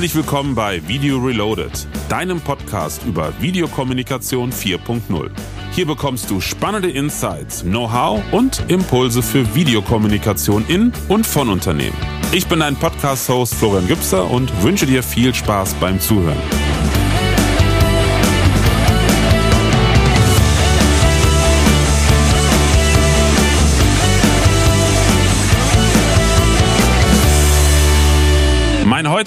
Herzlich willkommen bei Video Reloaded, deinem Podcast über Videokommunikation 4.0. Hier bekommst du spannende Insights, Know-how und Impulse für Videokommunikation in und von Unternehmen. Ich bin dein Podcast-Host Florian Gübser und wünsche dir viel Spaß beim Zuhören.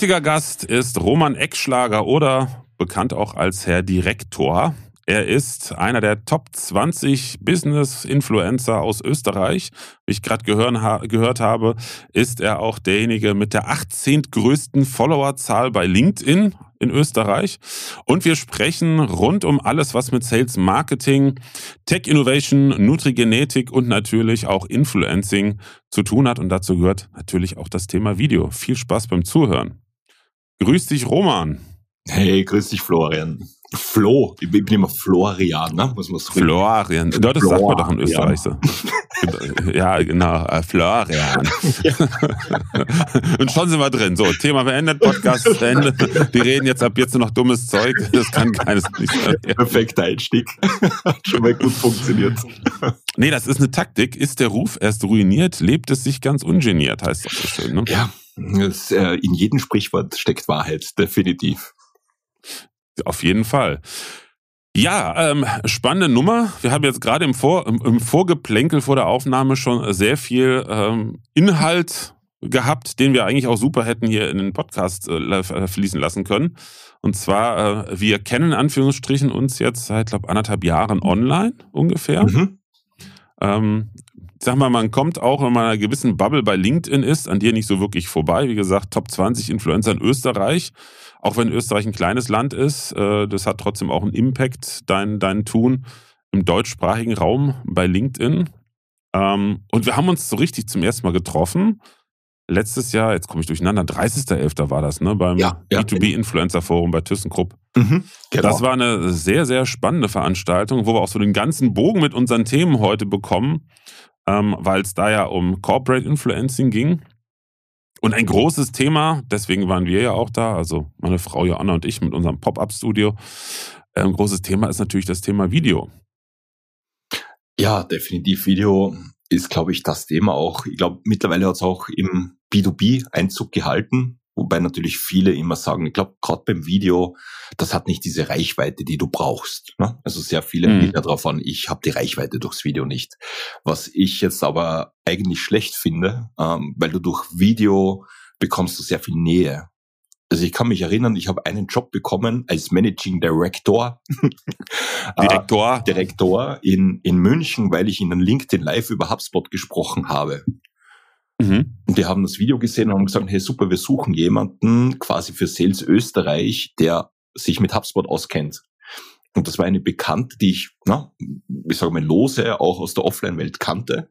Heutiger Gast ist Roman Eckschlager oder bekannt auch als Herr Direktor. Er ist einer der Top 20 Business-Influencer aus Österreich. Wie ich gerade gehört habe, ist er auch derjenige mit der 18. größten Followerzahl bei LinkedIn in Österreich. Und wir sprechen rund um alles, was mit Sales Marketing, Tech Innovation, Nutrigenetik und natürlich auch Influencing zu tun hat. Und dazu gehört natürlich auch das Thema Video. Viel Spaß beim Zuhören. Grüß dich, Roman. Hey, grüß dich, Florian. Flo, ich bin immer Florian, ne? Muss man Florian. Ja, das sagt man doch in Österreich so. ja, genau, äh, Florian. Ja. Und schon sind wir drin. So, Thema beendet, Podcast Ende. Die reden jetzt ab jetzt nur noch dummes Zeug. Das kann keines nicht sein. Perfekter Einstieg. Hat schon mal gut funktioniert. Nee, das ist eine Taktik. Ist der Ruf erst ruiniert, lebt es sich ganz ungeniert, heißt das so schön. Ne? Ja, das, äh, in jedem Sprichwort steckt Wahrheit, definitiv. Auf jeden Fall. Ja, ähm, spannende Nummer. Wir haben jetzt gerade im, Vor, im, im, Vorgeplänkel vor der Aufnahme schon sehr viel ähm, Inhalt gehabt, den wir eigentlich auch super hätten hier in den Podcast äh, fließen lassen können. Und zwar, äh, wir kennen in Anführungsstrichen uns jetzt seit, glaube anderthalb Jahren online ungefähr. Mhm. Ähm, sag mal, man kommt auch, wenn man in einer gewissen Bubble bei LinkedIn ist, an dir nicht so wirklich vorbei. Wie gesagt, Top 20 Influencer in Österreich. Auch wenn Österreich ein kleines Land ist, äh, das hat trotzdem auch einen Impact, dein, dein Tun im deutschsprachigen Raum bei LinkedIn. Ähm, und wir haben uns so richtig zum ersten Mal getroffen. Letztes Jahr, jetzt komme ich durcheinander, 30.11. war das, ne? Beim ja, ja. B2B-Influencer-Forum bei ThyssenKrupp. Mhm, genau. Das war eine sehr, sehr spannende Veranstaltung, wo wir auch so den ganzen Bogen mit unseren Themen heute bekommen ähm, weil es da ja um Corporate Influencing ging. Und ein großes Thema, deswegen waren wir ja auch da, also meine Frau Joanna und ich mit unserem Pop-up-Studio. Ein ähm, großes Thema ist natürlich das Thema Video. Ja, definitiv. Video ist, glaube ich, das Thema auch. Ich glaube, mittlerweile hat es auch im B2B Einzug gehalten. Wobei natürlich viele immer sagen, ich glaube, gerade beim Video, das hat nicht diese Reichweite, die du brauchst. Ne? Also sehr viele mhm. ja darauf an, ich habe die Reichweite durchs Video nicht. Was ich jetzt aber eigentlich schlecht finde, ähm, weil du durch Video bekommst du sehr viel Nähe. Also ich kann mich erinnern, ich habe einen Job bekommen als Managing Director. Direktor. äh, Direktor in, in München, weil ich in einem LinkedIn Live über HubSpot gesprochen habe. Mhm. Und die haben das Video gesehen und haben gesagt, hey super, wir suchen jemanden quasi für Sales Österreich, der sich mit HubSpot auskennt. Und das war eine Bekannte, die ich, na, ich sage mal, lose auch aus der Offline-Welt kannte.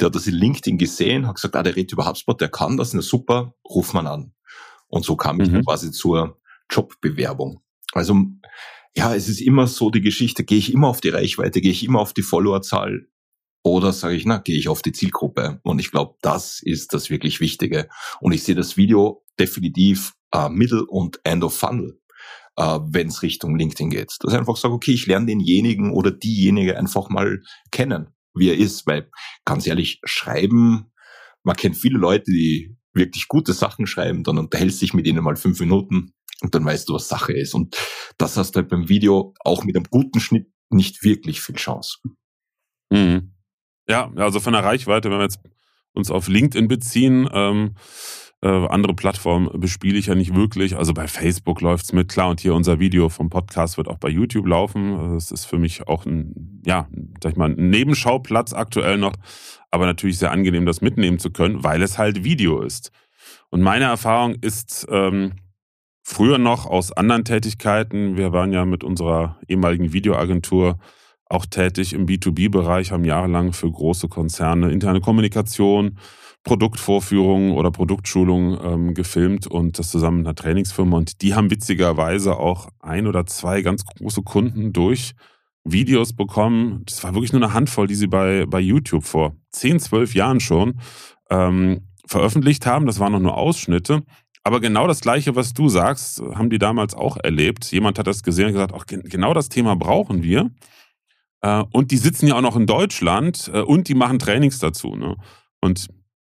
Der hat das in LinkedIn gesehen, hat gesagt, ah, der redet über HubSpot, der kann das, na super, ruf man an. Und so kam ich mhm. quasi zur Jobbewerbung. Also, ja, es ist immer so die Geschichte, gehe ich immer auf die Reichweite, gehe ich immer auf die Followerzahl, oder sage ich, na, gehe ich auf die Zielgruppe? Und ich glaube, das ist das wirklich Wichtige. Und ich sehe das Video definitiv äh, Middle und End of Funnel, äh, wenn es Richtung LinkedIn geht. Dass ich einfach sage, okay, ich lerne denjenigen oder diejenige einfach mal kennen, wie er ist. Weil ganz ehrlich, schreiben, man kennt viele Leute, die wirklich gute Sachen schreiben, dann unterhältst dich mit ihnen mal fünf Minuten und dann weißt du, was Sache ist. Und das hast du halt beim Video auch mit einem guten Schnitt nicht wirklich viel Chance. Mhm. Ja, also von der Reichweite, wenn wir jetzt uns auf LinkedIn beziehen, ähm, äh, andere Plattformen bespiele ich ja nicht wirklich. Also bei Facebook läuft's mit, klar, und hier unser Video vom Podcast wird auch bei YouTube laufen. Das ist für mich auch ein, ja, sag ich mal, ein Nebenschauplatz aktuell noch, aber natürlich sehr angenehm, das mitnehmen zu können, weil es halt Video ist. Und meine Erfahrung ist ähm, früher noch aus anderen Tätigkeiten, wir waren ja mit unserer ehemaligen Videoagentur auch tätig im B2B-Bereich, haben jahrelang für große Konzerne interne Kommunikation, Produktvorführungen oder Produktschulungen ähm, gefilmt und das zusammen mit einer Trainingsfirma. Und die haben witzigerweise auch ein oder zwei ganz große Kunden durch Videos bekommen. Das war wirklich nur eine Handvoll, die sie bei, bei YouTube vor zehn, zwölf Jahren schon ähm, veröffentlicht haben. Das waren noch nur Ausschnitte. Aber genau das Gleiche, was du sagst, haben die damals auch erlebt. Jemand hat das gesehen und gesagt, auch genau das Thema brauchen wir. Äh, und die sitzen ja auch noch in Deutschland äh, und die machen Trainings dazu. Ne? Und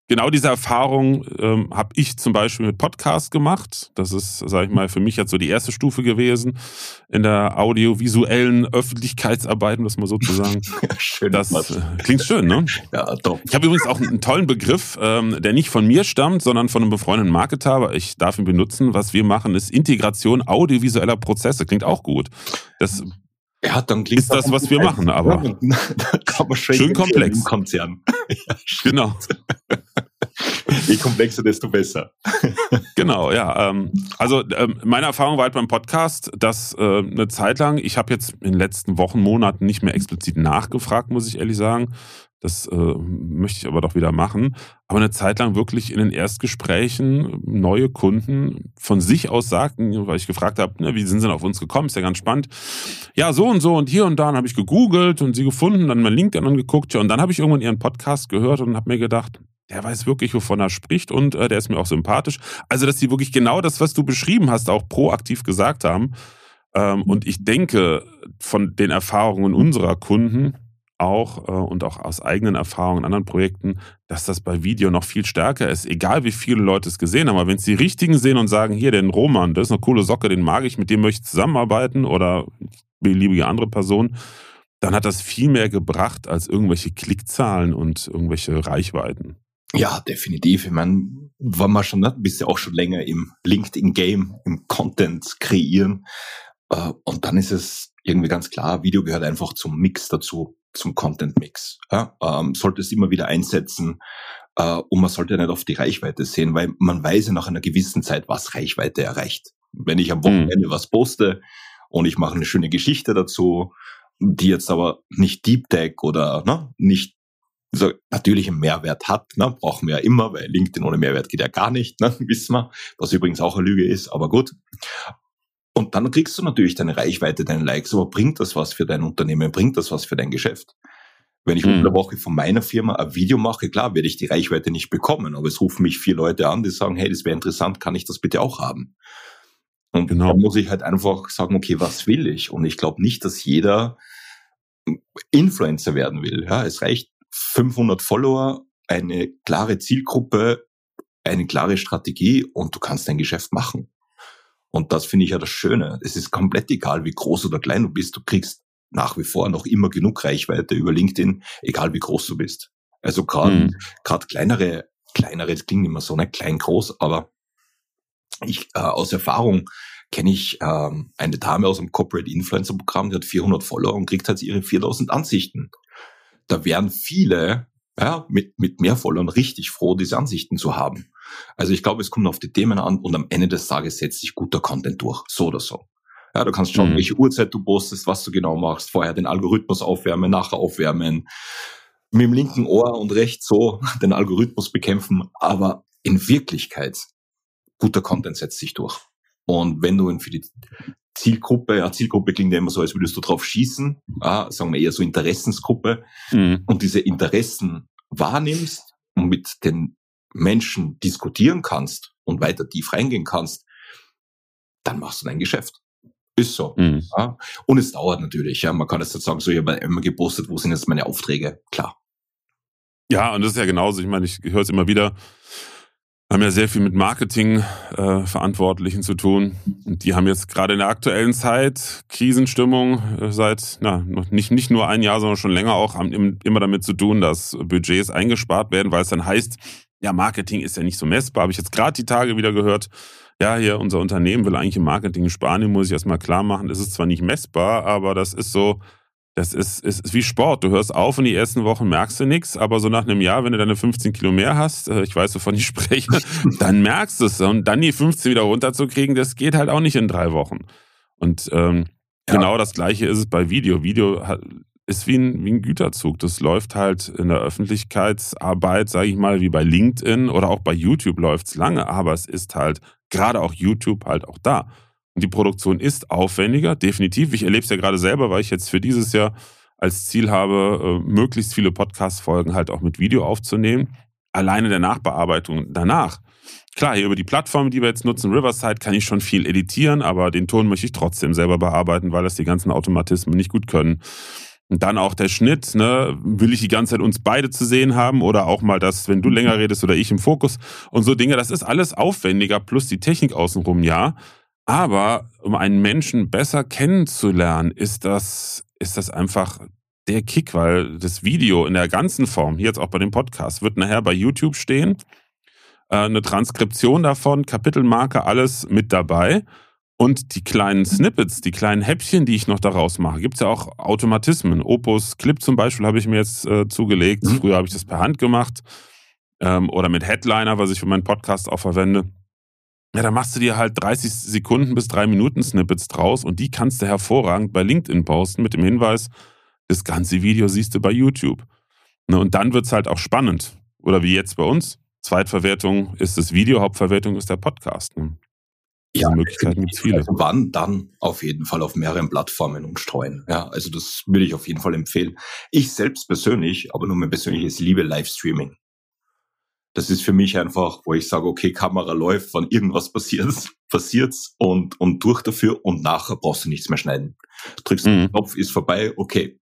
genau diese Erfahrung ähm, habe ich zum Beispiel mit Podcast gemacht. Das ist, sage ich mal, für mich jetzt so die erste Stufe gewesen in der audiovisuellen Öffentlichkeitsarbeit, um das mal so zu sagen. schön. Das äh, klingt schön, ne? Ja, doch. Ich habe übrigens auch einen tollen Begriff, ähm, der nicht von mir stammt, sondern von einem befreundeten Marketer, aber ich darf ihn benutzen. Was wir machen, ist Integration audiovisueller Prozesse. Klingt auch gut. Das ja, dann klingt ist das, was wir machen, aber schön komplex. Konzern. ja, genau. Je komplexer, desto besser. genau, ja. Ähm, also ähm, meine Erfahrung war halt beim Podcast, dass äh, eine Zeit lang, ich habe jetzt in den letzten Wochen, Monaten nicht mehr explizit nachgefragt, muss ich ehrlich sagen, das äh, möchte ich aber doch wieder machen. Aber eine Zeit lang wirklich in den Erstgesprächen neue Kunden von sich aus sagten, weil ich gefragt habe, ne, wie sind sie denn auf uns gekommen? Ist ja ganz spannend. Ja, so und so und hier und da habe ich gegoogelt und sie gefunden, dann mein LinkedIn angeguckt. Ja, und dann habe ich irgendwann ihren Podcast gehört und habe mir gedacht, der weiß wirklich, wovon er spricht und äh, der ist mir auch sympathisch. Also, dass sie wirklich genau das, was du beschrieben hast, auch proaktiv gesagt haben. Ähm, und ich denke, von den Erfahrungen unserer Kunden, auch äh, und auch aus eigenen Erfahrungen in anderen Projekten, dass das bei Video noch viel stärker ist. Egal wie viele Leute es gesehen haben, aber wenn es die richtigen sehen und sagen, hier, den Roman, das ist eine coole Socke, den mag ich, mit dem möchte ich zusammenarbeiten oder beliebige andere Person, dann hat das viel mehr gebracht als irgendwelche Klickzahlen und irgendwelche Reichweiten. Ja, definitiv. Ich meine, war man schon, ne, bist ja auch schon länger im LinkedIn-Game, im Content kreieren. Äh, und dann ist es irgendwie ganz klar, Video gehört einfach zum Mix dazu zum Content-Mix. Ja? Ähm, sollte es immer wieder einsetzen äh, und man sollte nicht auf die Reichweite sehen, weil man weiß ja nach einer gewissen Zeit, was Reichweite erreicht. Wenn ich am Wochenende mhm. was poste und ich mache eine schöne Geschichte dazu, die jetzt aber nicht Deep Tech oder ne, nicht so natürlich einen Mehrwert hat, ne, brauchen wir ja immer, weil LinkedIn ohne Mehrwert geht ja gar nicht, ne, wissen wir, was übrigens auch eine Lüge ist, aber gut. Und dann kriegst du natürlich deine Reichweite, deine Likes, aber bringt das was für dein Unternehmen, bringt das was für dein Geschäft? Wenn ich mhm. unter der Woche von meiner Firma ein Video mache, klar, werde ich die Reichweite nicht bekommen, aber es rufen mich vier Leute an, die sagen, hey, das wäre interessant, kann ich das bitte auch haben? Und genau. dann muss ich halt einfach sagen, okay, was will ich? Und ich glaube nicht, dass jeder Influencer werden will. Ja, es reicht 500 Follower, eine klare Zielgruppe, eine klare Strategie und du kannst dein Geschäft machen. Und das finde ich ja das Schöne. Es ist komplett egal, wie groß oder klein du bist. Du kriegst nach wie vor noch immer genug Reichweite über LinkedIn, egal wie groß du bist. Also gerade mhm. kleinere, kleinere, das klingt immer so, nicht klein, groß, aber ich äh, aus Erfahrung kenne ich ähm, eine Dame aus dem Corporate Influencer Programm, die hat 400 Follower und kriegt halt ihre 4000 Ansichten. Da wären viele ja, mit, mit mehr Followern richtig froh, diese Ansichten zu haben. Also ich glaube, es kommt auf die Themen an und am Ende des Tages setzt sich guter Content durch, so oder so. Ja, du kannst schauen, mhm. welche Uhrzeit du postest, was du genau machst, vorher den Algorithmus aufwärmen, nachher aufwärmen, mit dem linken Ohr und rechts so den Algorithmus bekämpfen, aber in Wirklichkeit, guter Content setzt sich durch. Und wenn du ihn für die Zielgruppe, ja, Zielgruppe klingt ja immer so, als würdest du drauf schießen, ja, sagen wir eher so Interessensgruppe, mhm. und diese Interessen wahrnimmst und mit den Menschen diskutieren kannst und weiter tief reingehen kannst, dann machst du dein Geschäft. Ist so. Mhm. Ja. Und es dauert natürlich. Ja. Man kann jetzt sagen, so, ich habe immer gepostet, wo sind jetzt meine Aufträge? Klar. Ja, und das ist ja genauso. Ich meine, ich höre es immer wieder. Haben ja sehr viel mit Marketing-Verantwortlichen äh, zu tun. Und die haben jetzt gerade in der aktuellen Zeit Krisenstimmung äh, seit, na, nicht, nicht nur ein Jahr, sondern schon länger auch, haben immer damit zu tun, dass Budgets eingespart werden, weil es dann heißt, ja, Marketing ist ja nicht so messbar. Habe ich jetzt gerade die Tage wieder gehört. Ja, hier unser Unternehmen will eigentlich im Marketing sparen, den muss ich erstmal klar machen. Das ist zwar nicht messbar, aber das ist so, das ist, ist, ist wie Sport. Du hörst auf und die ersten Wochen merkst du nichts, aber so nach einem Jahr, wenn du deine 15 Kilo mehr hast, äh, ich weiß, wovon ich spreche, dann merkst du es. Und dann die 15 wieder runterzukriegen, das geht halt auch nicht in drei Wochen. Und ähm, ja. genau das Gleiche ist es bei Video. Video ist wie ein, wie ein Güterzug. Das läuft halt in der Öffentlichkeitsarbeit, sage ich mal, wie bei LinkedIn oder auch bei YouTube läuft es lange, aber es ist halt gerade auch YouTube halt auch da. Die Produktion ist aufwendiger, definitiv. Ich erlebe es ja gerade selber, weil ich jetzt für dieses Jahr als Ziel habe, äh, möglichst viele Podcast-Folgen halt auch mit Video aufzunehmen. Alleine der Nachbearbeitung danach klar, hier über die Plattform, die wir jetzt nutzen, Riverside, kann ich schon viel editieren, aber den Ton möchte ich trotzdem selber bearbeiten, weil das die ganzen Automatismen nicht gut können. Und dann auch der Schnitt, ne? Will ich die ganze Zeit uns beide zu sehen haben oder auch mal das, wenn du länger redest oder ich im Fokus und so Dinge, das ist alles aufwendiger, plus die Technik außenrum, ja. Aber um einen Menschen besser kennenzulernen, ist das, ist das einfach der Kick, weil das Video in der ganzen Form, hier jetzt auch bei dem Podcast, wird nachher bei YouTube stehen. Äh, eine Transkription davon, Kapitelmarke, alles mit dabei. Und die kleinen Snippets, die kleinen Häppchen, die ich noch daraus mache, gibt es ja auch Automatismen. Opus Clip zum Beispiel habe ich mir jetzt äh, zugelegt. Mhm. Früher habe ich das per Hand gemacht. Ähm, oder mit Headliner, was ich für meinen Podcast auch verwende. Ja, da machst du dir halt 30 Sekunden bis drei Minuten Snippets draus und die kannst du hervorragend bei LinkedIn posten mit dem Hinweis, das ganze Video siehst du bei YouTube. Ne, und dann wird es halt auch spannend. Oder wie jetzt bei uns. Zweitverwertung ist das Video, Hauptverwertung ist der Podcast. Ne? Ja, Möglichkeiten gibt es viele. Also wann dann auf jeden Fall auf mehreren Plattformen und streuen. Ja, also das würde ich auf jeden Fall empfehlen. Ich selbst persönlich, aber nur mein persönliches liebe Livestreaming. Das ist für mich einfach, wo ich sage, okay, Kamera läuft, wann irgendwas passiert, passiert's und, und durch dafür und nachher brauchst du nichts mehr schneiden. Drückst mhm. den Knopf, ist vorbei, okay.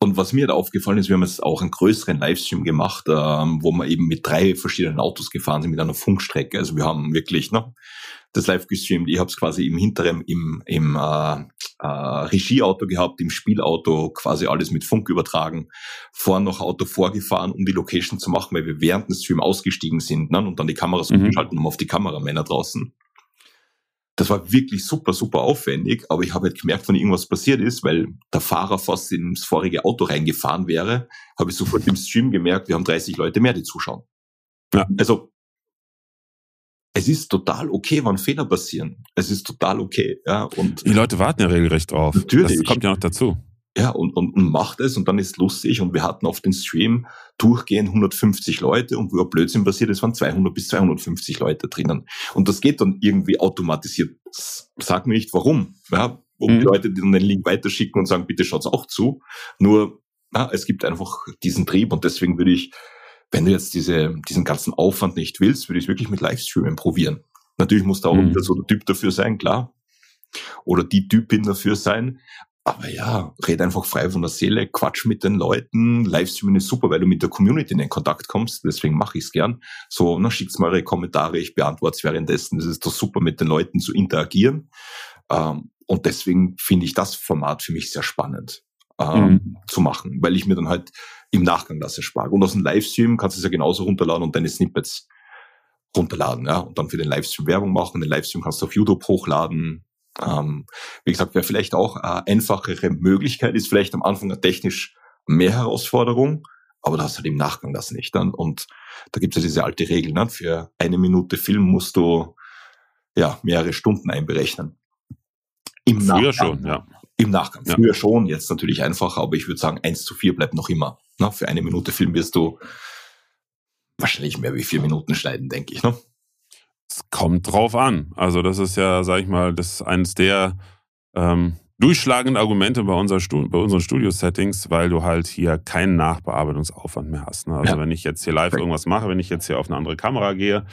Und was mir da aufgefallen ist, wir haben jetzt auch einen größeren Livestream gemacht, ähm, wo wir eben mit drei verschiedenen Autos gefahren sind mit einer Funkstrecke. Also wir haben wirklich ne, das live gestreamt. Ich habe es quasi im hinteren, im, im äh, äh, Regieauto gehabt, im Spielauto quasi alles mit Funk übertragen, vorn noch Auto vorgefahren, um die Location zu machen, weil wir während des Stream ausgestiegen sind ne, und dann die Kameras mhm. umgeschalten haben auf die Kameramänner draußen. Das war wirklich super, super aufwendig, aber ich habe halt gemerkt, wenn irgendwas passiert ist, weil der Fahrer fast ins vorige Auto reingefahren wäre, habe ich sofort im Stream gemerkt, wir haben 30 Leute mehr, die zuschauen. Ja. Also es ist total okay, wann Fehler passieren. Es ist total okay. Ja, und die Leute warten ja regelrecht drauf. Natürlich. Das kommt ja noch dazu. Ja, und, und, und macht es und dann ist lustig und wir hatten auf den Stream durchgehend 150 Leute und wo Blödsinn passiert ist, waren 200 bis 250 Leute drinnen. Und das geht dann irgendwie automatisiert. Sag mir nicht warum. Ja, um mhm. die Leute, die dann den Link weiterschicken und sagen, bitte schaut's auch zu. Nur, ja, es gibt einfach diesen Trieb und deswegen würde ich wenn du jetzt diese, diesen ganzen Aufwand nicht willst, würde ich es wirklich mit Livestreamen probieren. Natürlich muss da auch mhm. wieder so der Typ dafür sein, klar. Oder die Typin dafür sein. Aber ja, red einfach frei von der Seele, quatsch mit den Leuten. Livestreamen ist super, weil du mit der Community in den Kontakt kommst. Deswegen mache ich es gern. So, na, schickt mal eure Kommentare, ich beantworte es währenddessen. Es ist doch super, mit den Leuten zu interagieren. Ähm, und deswegen finde ich das Format für mich sehr spannend ähm, mhm. zu machen, weil ich mir dann halt im Nachgang das erspare. Und aus dem Livestream kannst du es ja genauso runterladen und deine Snippets runterladen, ja, und dann für den Livestream Werbung machen. Den Livestream kannst du auf YouTube hochladen. Ähm, wie gesagt, wäre vielleicht auch eine einfachere Möglichkeit, ist vielleicht am Anfang eine technisch mehr Herausforderung, aber du hast halt im Nachgang das nicht. Dann. Und da gibt es ja diese alte Regel, ne? für eine Minute Film musst du ja mehrere Stunden einberechnen. Im Früher Nachgang, schon, ja. Im Nachgang. Ja. Früher schon, jetzt natürlich einfacher, aber ich würde sagen, eins zu vier bleibt noch immer. Na, für eine Minute Film wirst du wahrscheinlich mehr wie vier Minuten schneiden, denke ich. Ne? Es kommt drauf an. Also das ist ja, sag ich mal, das ist eines der ähm, durchschlagenden Argumente bei, unser bei unseren Studio-Settings, weil du halt hier keinen Nachbearbeitungsaufwand mehr hast. Ne? Also ja. wenn ich jetzt hier live irgendwas mache, wenn ich jetzt hier auf eine andere Kamera gehe,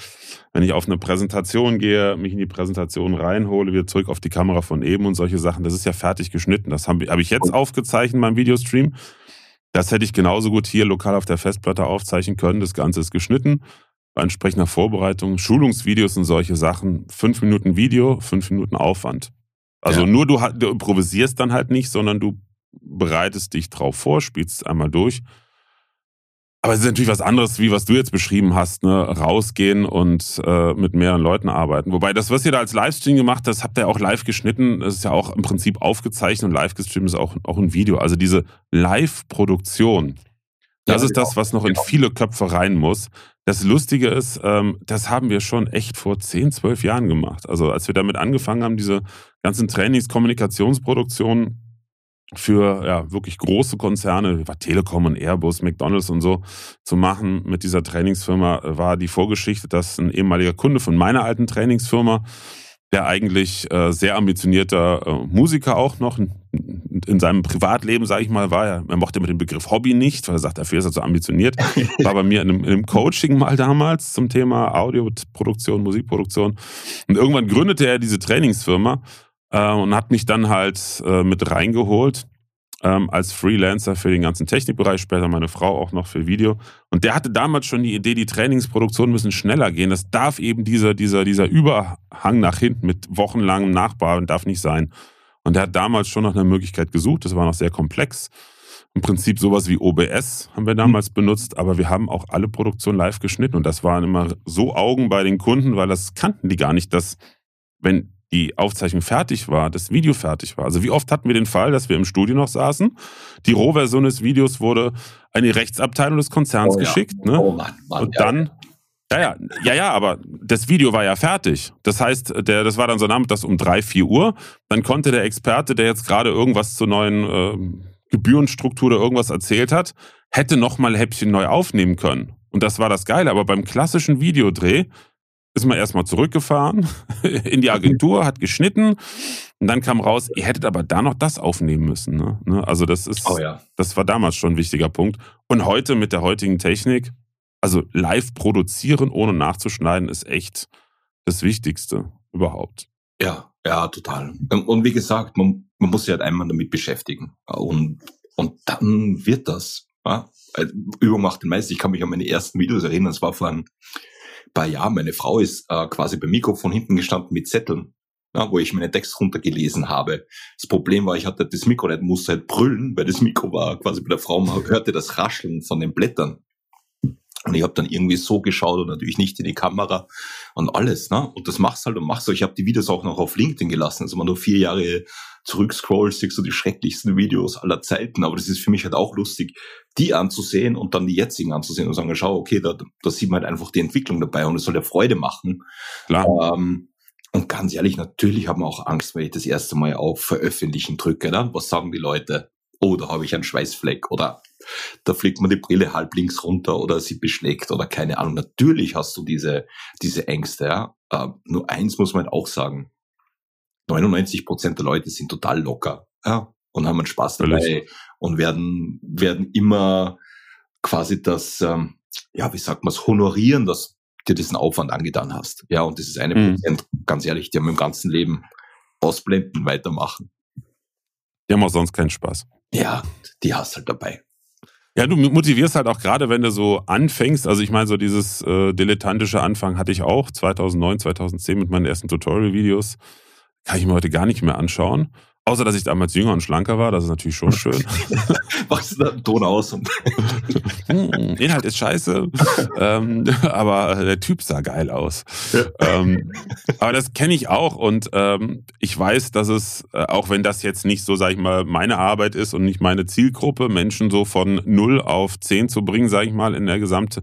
wenn ich auf eine Präsentation gehe, mich in die Präsentation reinhole, wieder zurück auf die Kamera von eben und solche Sachen, das ist ja fertig geschnitten. Das habe hab ich jetzt aufgezeichnet meinem Videostream. Das hätte ich genauso gut hier lokal auf der Festplatte aufzeichnen können. Das Ganze ist geschnitten. Bei entsprechender Vorbereitung, Schulungsvideos und solche Sachen. Fünf Minuten Video, fünf Minuten Aufwand. Also ja. nur du, du improvisierst dann halt nicht, sondern du bereitest dich drauf vor, spielst es einmal durch aber es ist natürlich was anderes, wie was du jetzt beschrieben hast, ne? rausgehen und äh, mit mehreren Leuten arbeiten. Wobei das, was ihr da als Livestream gemacht habt, habt ihr auch live geschnitten. Das ist ja auch im Prinzip aufgezeichnet und live gestreamt ist auch, auch ein Video. Also diese Live-Produktion, das ja, ist das, was noch in viele Köpfe rein muss. Das Lustige ist, ähm, das haben wir schon echt vor 10, 12 Jahren gemacht. Also als wir damit angefangen haben, diese ganzen Trainings, Kommunikationsproduktionen für ja, wirklich große Konzerne, war Telekom und Airbus, McDonalds und so, zu machen mit dieser Trainingsfirma, war die Vorgeschichte, dass ein ehemaliger Kunde von meiner alten Trainingsfirma, der eigentlich äh, sehr ambitionierter äh, Musiker auch noch, in seinem Privatleben, sage ich mal, war er, er mochte mit dem Begriff Hobby nicht, weil er sagt, dafür ist er zu ambitioniert. War bei mir in einem, in einem Coaching mal damals zum Thema Audioproduktion, Musikproduktion. Und irgendwann gründete er diese Trainingsfirma äh, und hat mich dann halt äh, mit reingeholt ähm, als Freelancer für den ganzen Technikbereich, später meine Frau auch noch für Video. Und der hatte damals schon die Idee, die Trainingsproduktionen müssen schneller gehen. Das darf eben dieser, dieser, dieser Überhang nach hinten mit wochenlangem Nachbauen darf nicht sein. Und der hat damals schon nach einer Möglichkeit gesucht. Das war noch sehr komplex. Im Prinzip sowas wie OBS haben wir damals mhm. benutzt, aber wir haben auch alle Produktionen live geschnitten und das waren immer so Augen bei den Kunden, weil das kannten die gar nicht, dass wenn die Aufzeichnung fertig war, das Video fertig war. Also wie oft hatten wir den Fall, dass wir im Studio noch saßen, die Rohversion des Videos wurde an die Rechtsabteilung des Konzerns oh, geschickt, ja. ne? Oh Mann, Mann, und dann ja, ja, ja, ja, aber das Video war ja fertig. Das heißt, der, das war dann so nachmittags um drei, vier Uhr. Dann konnte der Experte, der jetzt gerade irgendwas zur neuen äh, Gebührenstruktur oder irgendwas erzählt hat, hätte nochmal Häppchen neu aufnehmen können. Und das war das Geile. Aber beim klassischen Videodreh ist man erstmal zurückgefahren in die Agentur, hat geschnitten und dann kam raus, ihr hättet aber da noch das aufnehmen müssen. Ne? ne? Also das ist, oh ja. das war damals schon ein wichtiger Punkt. Und heute mit der heutigen Technik, also live produzieren ohne nachzuschneiden, ist echt das Wichtigste überhaupt. Ja, ja, total. Und wie gesagt, man, man muss sich halt einmal damit beschäftigen. Und, und dann wird das. Ja? Übung macht den Meister. Ich kann mich an meine ersten Videos erinnern. Es war vor ein paar Jahren. Meine Frau ist äh, quasi beim Mikrofon hinten gestanden mit Zetteln ja, wo ich meinen Text runtergelesen habe. Das Problem war, ich hatte das Mikro nicht, musste halt brüllen, weil das Mikro war quasi bei der Frau, man hörte das Rascheln von den Blättern. Und ich habe dann irgendwie so geschaut und natürlich nicht in die Kamera und alles. Ne? Und das machst halt und machst du. Ich habe die Videos auch noch auf LinkedIn gelassen. Also wenn du vier Jahre zurückscrollst, siehst du die schrecklichsten Videos aller Zeiten. Aber das ist für mich halt auch lustig, die anzusehen und dann die jetzigen anzusehen und sagen, schau, okay, da, da sieht man halt einfach die Entwicklung dabei und es soll ja Freude machen. Klar. Ähm, und ganz ehrlich, natürlich haben wir auch Angst, wenn ich das erste Mal auf Veröffentlichen drücke. Ne? Was sagen die Leute? Oh, da habe ich einen Schweißfleck oder da fliegt man die Brille halb links runter oder sie beschlägt oder keine Ahnung. Natürlich hast du diese, diese Ängste. Ja? Äh, nur eins muss man auch sagen. 99 Prozent der Leute sind total locker ja? und haben einen Spaß dabei Völlig. und werden, werden immer quasi das, ähm, ja, wie sagt man es, honorieren, dass dir diesen Aufwand angetan hast. Ja, und das ist eine mhm. Prozent, ganz ehrlich, die haben im ganzen Leben ausblenden, weitermachen. Die haben auch sonst keinen Spaß. Ja, die hast halt dabei. Ja, du motivierst halt auch gerade, wenn du so anfängst. Also ich meine, so dieses äh, dilettantische Anfang hatte ich auch 2009, 2010 mit meinen ersten Tutorial-Videos. Kann ich mir heute gar nicht mehr anschauen. Außer, dass ich damals jünger und schlanker war, das ist natürlich schon schön. Machst du da einen Ton aus? Und hm, Inhalt ist scheiße, ähm, aber der Typ sah geil aus. Ja. Ähm, aber das kenne ich auch und ähm, ich weiß, dass es, äh, auch wenn das jetzt nicht so, sag ich mal, meine Arbeit ist und nicht meine Zielgruppe, Menschen so von 0 auf 10 zu bringen, sag ich mal, in der gesamte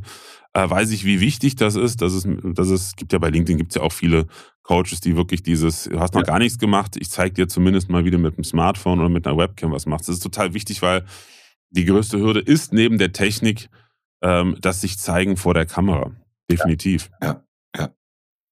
äh, weiß ich, wie wichtig das ist. Dass es, dass es gibt ja bei LinkedIn gibt's ja auch viele Coaches, die wirklich dieses, du hast noch ja. gar nichts gemacht, ich zeige dir zumindest mal wieder mit einem Smartphone oder mit einer Webcam was machst. Das ist total wichtig, weil die größte Hürde ist neben der Technik ähm, das sich zeigen vor der Kamera. Definitiv. Ja, ja.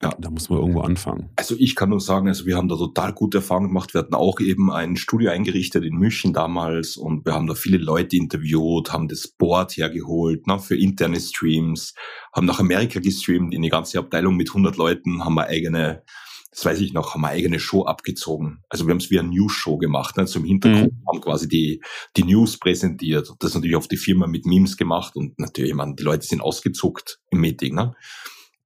Ja. Da muss man irgendwo anfangen. Also ich kann nur sagen, also wir haben da total gute Erfahrungen gemacht. Wir hatten auch eben ein Studio eingerichtet in München damals und wir haben da viele Leute interviewt, haben das Board hergeholt ne, für interne Streams, haben nach Amerika gestreamt, in die ganze Abteilung mit 100 Leuten, haben wir eigene, das weiß ich noch, haben wir eigene Show abgezogen. Also wir haben es wie eine News-Show gemacht. Ne, zum Hintergrund mhm. haben quasi die, die News präsentiert. Das natürlich auf die Firma mit Memes gemacht und natürlich, man, die Leute sind ausgezuckt im Meeting. Ne?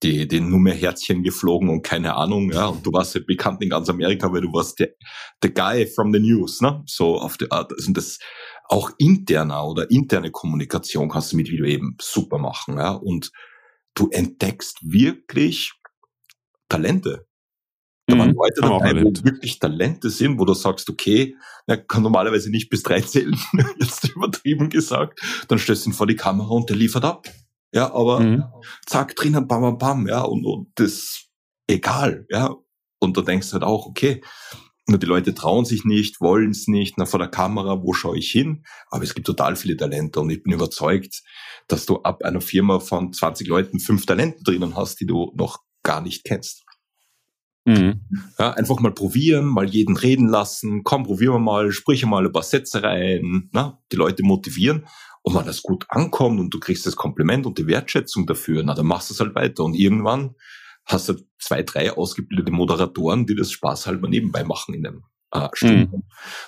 Die, die Nummerherzchen geflogen und keine Ahnung, ja, und du warst ja bekannt in ganz Amerika, weil du warst der, der Guy from the News, ne, so auf die Art, also das, auch interner oder interne Kommunikation kannst du mit Video eben super machen, ja, und du entdeckst wirklich Talente. Da waren mhm, Leute dabei, wo wirklich Talente sind, wo du sagst, okay, er kann normalerweise nicht bis drei zählen, jetzt übertrieben gesagt, dann stellst du ihn vor die Kamera und der liefert ab. Ja, aber mhm. zack, drinnen, bam, bam, bam, ja, und, und das egal, ja. Und da denkst du halt auch, okay, nur die Leute trauen sich nicht, wollen es nicht, na, vor der Kamera, wo schaue ich hin? Aber es gibt total viele Talente und ich bin überzeugt, dass du ab einer Firma von 20 Leuten fünf Talente drinnen hast, die du noch gar nicht kennst. Mhm. Ja, einfach mal probieren, mal jeden reden lassen, komm, probieren wir mal, sprich mal ein paar Sätze rein, na, die Leute motivieren. Und wenn das gut ankommt und du kriegst das Kompliment und die Wertschätzung dafür, na, dann machst du es halt weiter. Und irgendwann hast du zwei, drei ausgebildete Moderatoren, die das Spaß halber nebenbei machen in einem äh, Stunden. Mhm.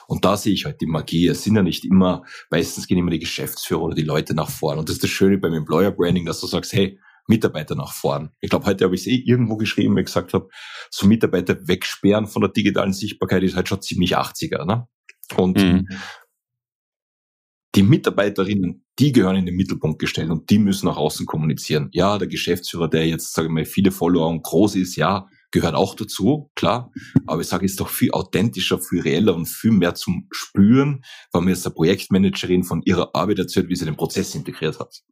Und da sehe ich halt die Magie. Es sind ja nicht immer, meistens gehen immer die Geschäftsführer oder die Leute nach vorn. Und das ist das Schöne beim Employer Branding, dass du sagst, hey, Mitarbeiter nach vorn. Ich glaube, heute habe ich es eh irgendwo geschrieben, weil ich gesagt habe, so Mitarbeiter wegsperren von der digitalen Sichtbarkeit ist halt schon ziemlich 80er. Ne? Und mhm. Die Mitarbeiterinnen, die gehören in den Mittelpunkt gestellt und die müssen nach außen kommunizieren. Ja, der Geschäftsführer, der jetzt, sage ich mal, viele Follower und groß ist, ja, gehört auch dazu, klar. Aber ich sage, es ist doch viel authentischer, viel reeller und viel mehr zum Spüren, weil mir jetzt eine Projektmanagerin von ihrer Arbeit erzählt, wie sie den Prozess integriert hat.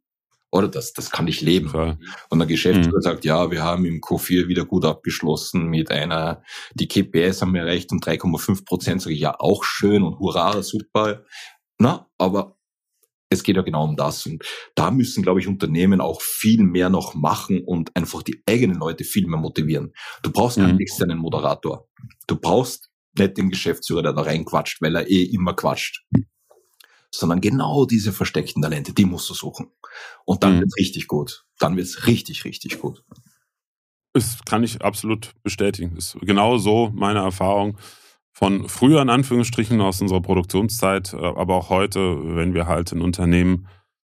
Oder das, das kann ich leben. Klar. Und der Geschäftsführer mhm. sagt, ja, wir haben im Q4 wieder gut abgeschlossen mit einer, die KPIs haben wir erreicht um 3,5 Prozent, sage ich, ja, auch schön und hurra, super. Na, aber es geht ja genau um das. Und da müssen, glaube ich, Unternehmen auch viel mehr noch machen und einfach die eigenen Leute viel mehr motivieren. Du brauchst mhm. externen Moderator. Du brauchst nicht den Geschäftsführer, der da reinquatscht, weil er eh immer quatscht sondern genau diese versteckten Talente, die musst du suchen. Und dann mhm. wird's richtig gut. Dann wird's richtig, richtig gut. Das kann ich absolut bestätigen. Das ist genau so meine Erfahrung von früher in Anführungsstrichen aus unserer Produktionszeit, äh, aber auch heute, wenn wir halt in Unternehmen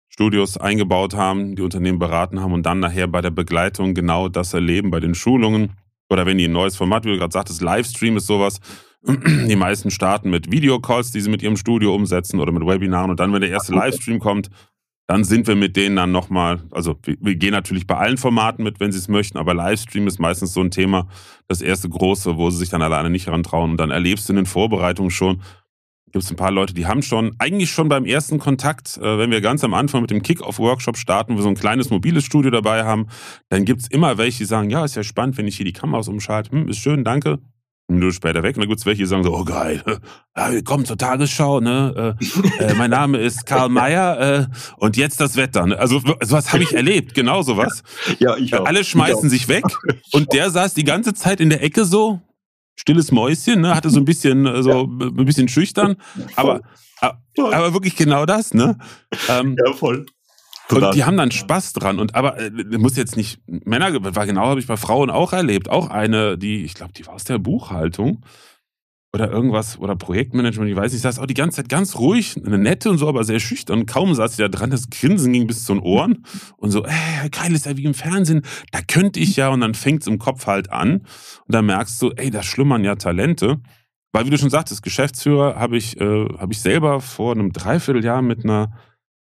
Studios eingebaut haben, die Unternehmen beraten haben und dann nachher bei der Begleitung genau das erleben, bei den Schulungen. Oder wenn die ein neues Format, wie du gerade sagtest, Livestream ist sowas, die meisten starten mit Videocalls, die sie mit ihrem Studio umsetzen oder mit Webinaren. Und dann, wenn der erste Livestream kommt, dann sind wir mit denen dann nochmal, also wir, wir, gehen natürlich bei allen Formaten mit, wenn sie es möchten, aber Livestream ist meistens so ein Thema, das erste große, wo sie sich dann alleine nicht herantrauen. Und dann erlebst du in den Vorbereitungen schon, gibt es ein paar Leute, die haben schon, eigentlich schon beim ersten Kontakt, äh, wenn wir ganz am Anfang mit dem Kick-Off-Workshop starten, wo wir so ein kleines mobiles Studio dabei haben, dann gibt es immer welche, die sagen, ja, ist ja spannend, wenn ich hier die Kameras umschalte. Hm, ist schön, danke. Minute später weg und dann gibt es welche, die sagen so, oh geil, ja, willkommen zur Tagesschau, ne? Äh, äh, mein Name ist Karl Mayer äh, und jetzt das Wetter. Ne? Also sowas habe ich erlebt, genau sowas. Ja, ich auch. Alle schmeißen ich sich weg und der saß die ganze Zeit in der Ecke so, stilles Mäuschen, ne? hatte so ein bisschen, äh, so ein bisschen schüchtern, aber, aber wirklich genau das, ne? Ähm, ja, voll. Total. Und die haben dann Spaß dran. Und aber äh, muss jetzt nicht Männer, war genau, habe ich bei Frauen auch erlebt. Auch eine, die, ich glaube, die war aus der Buchhaltung oder irgendwas oder Projektmanagement, ich weiß nicht, saß auch die ganze Zeit ganz ruhig, eine nette und so, aber sehr schüchtern. Kaum saß sie da dran, das Grinsen ging bis zu den Ohren und so, ey, geil ist ja wie im Fernsehen, da könnte ich ja und dann fängt es im Kopf halt an und dann merkst du, ey, da schlummern ja Talente. Weil, wie du schon sagtest, Geschäftsführer habe ich, äh, hab ich selber vor einem Dreivierteljahr mit einer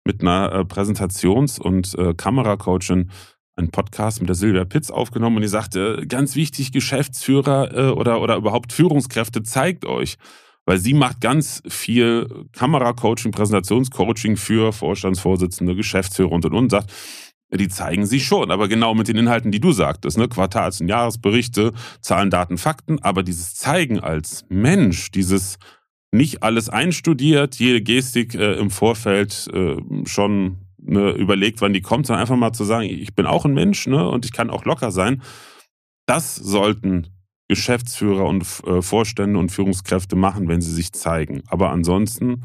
mit einer äh, Präsentations- und äh, Kameracoachin einen Podcast mit der Silvia Pitz aufgenommen und die sagte, ganz wichtig, Geschäftsführer äh, oder, oder überhaupt Führungskräfte, zeigt euch. Weil sie macht ganz viel Kameracoaching, Präsentationscoaching für Vorstandsvorsitzende, Geschäftsführer und und und, sagt, die zeigen sich schon, aber genau mit den Inhalten, die du sagtest, ne? Quartals- und Jahresberichte, Zahlen, Daten, Fakten, aber dieses Zeigen als Mensch, dieses nicht alles einstudiert, jede Gestik äh, im Vorfeld äh, schon ne, überlegt, wann die kommt, sondern einfach mal zu sagen, ich bin auch ein Mensch ne, und ich kann auch locker sein. Das sollten Geschäftsführer und äh, Vorstände und Führungskräfte machen, wenn sie sich zeigen. Aber ansonsten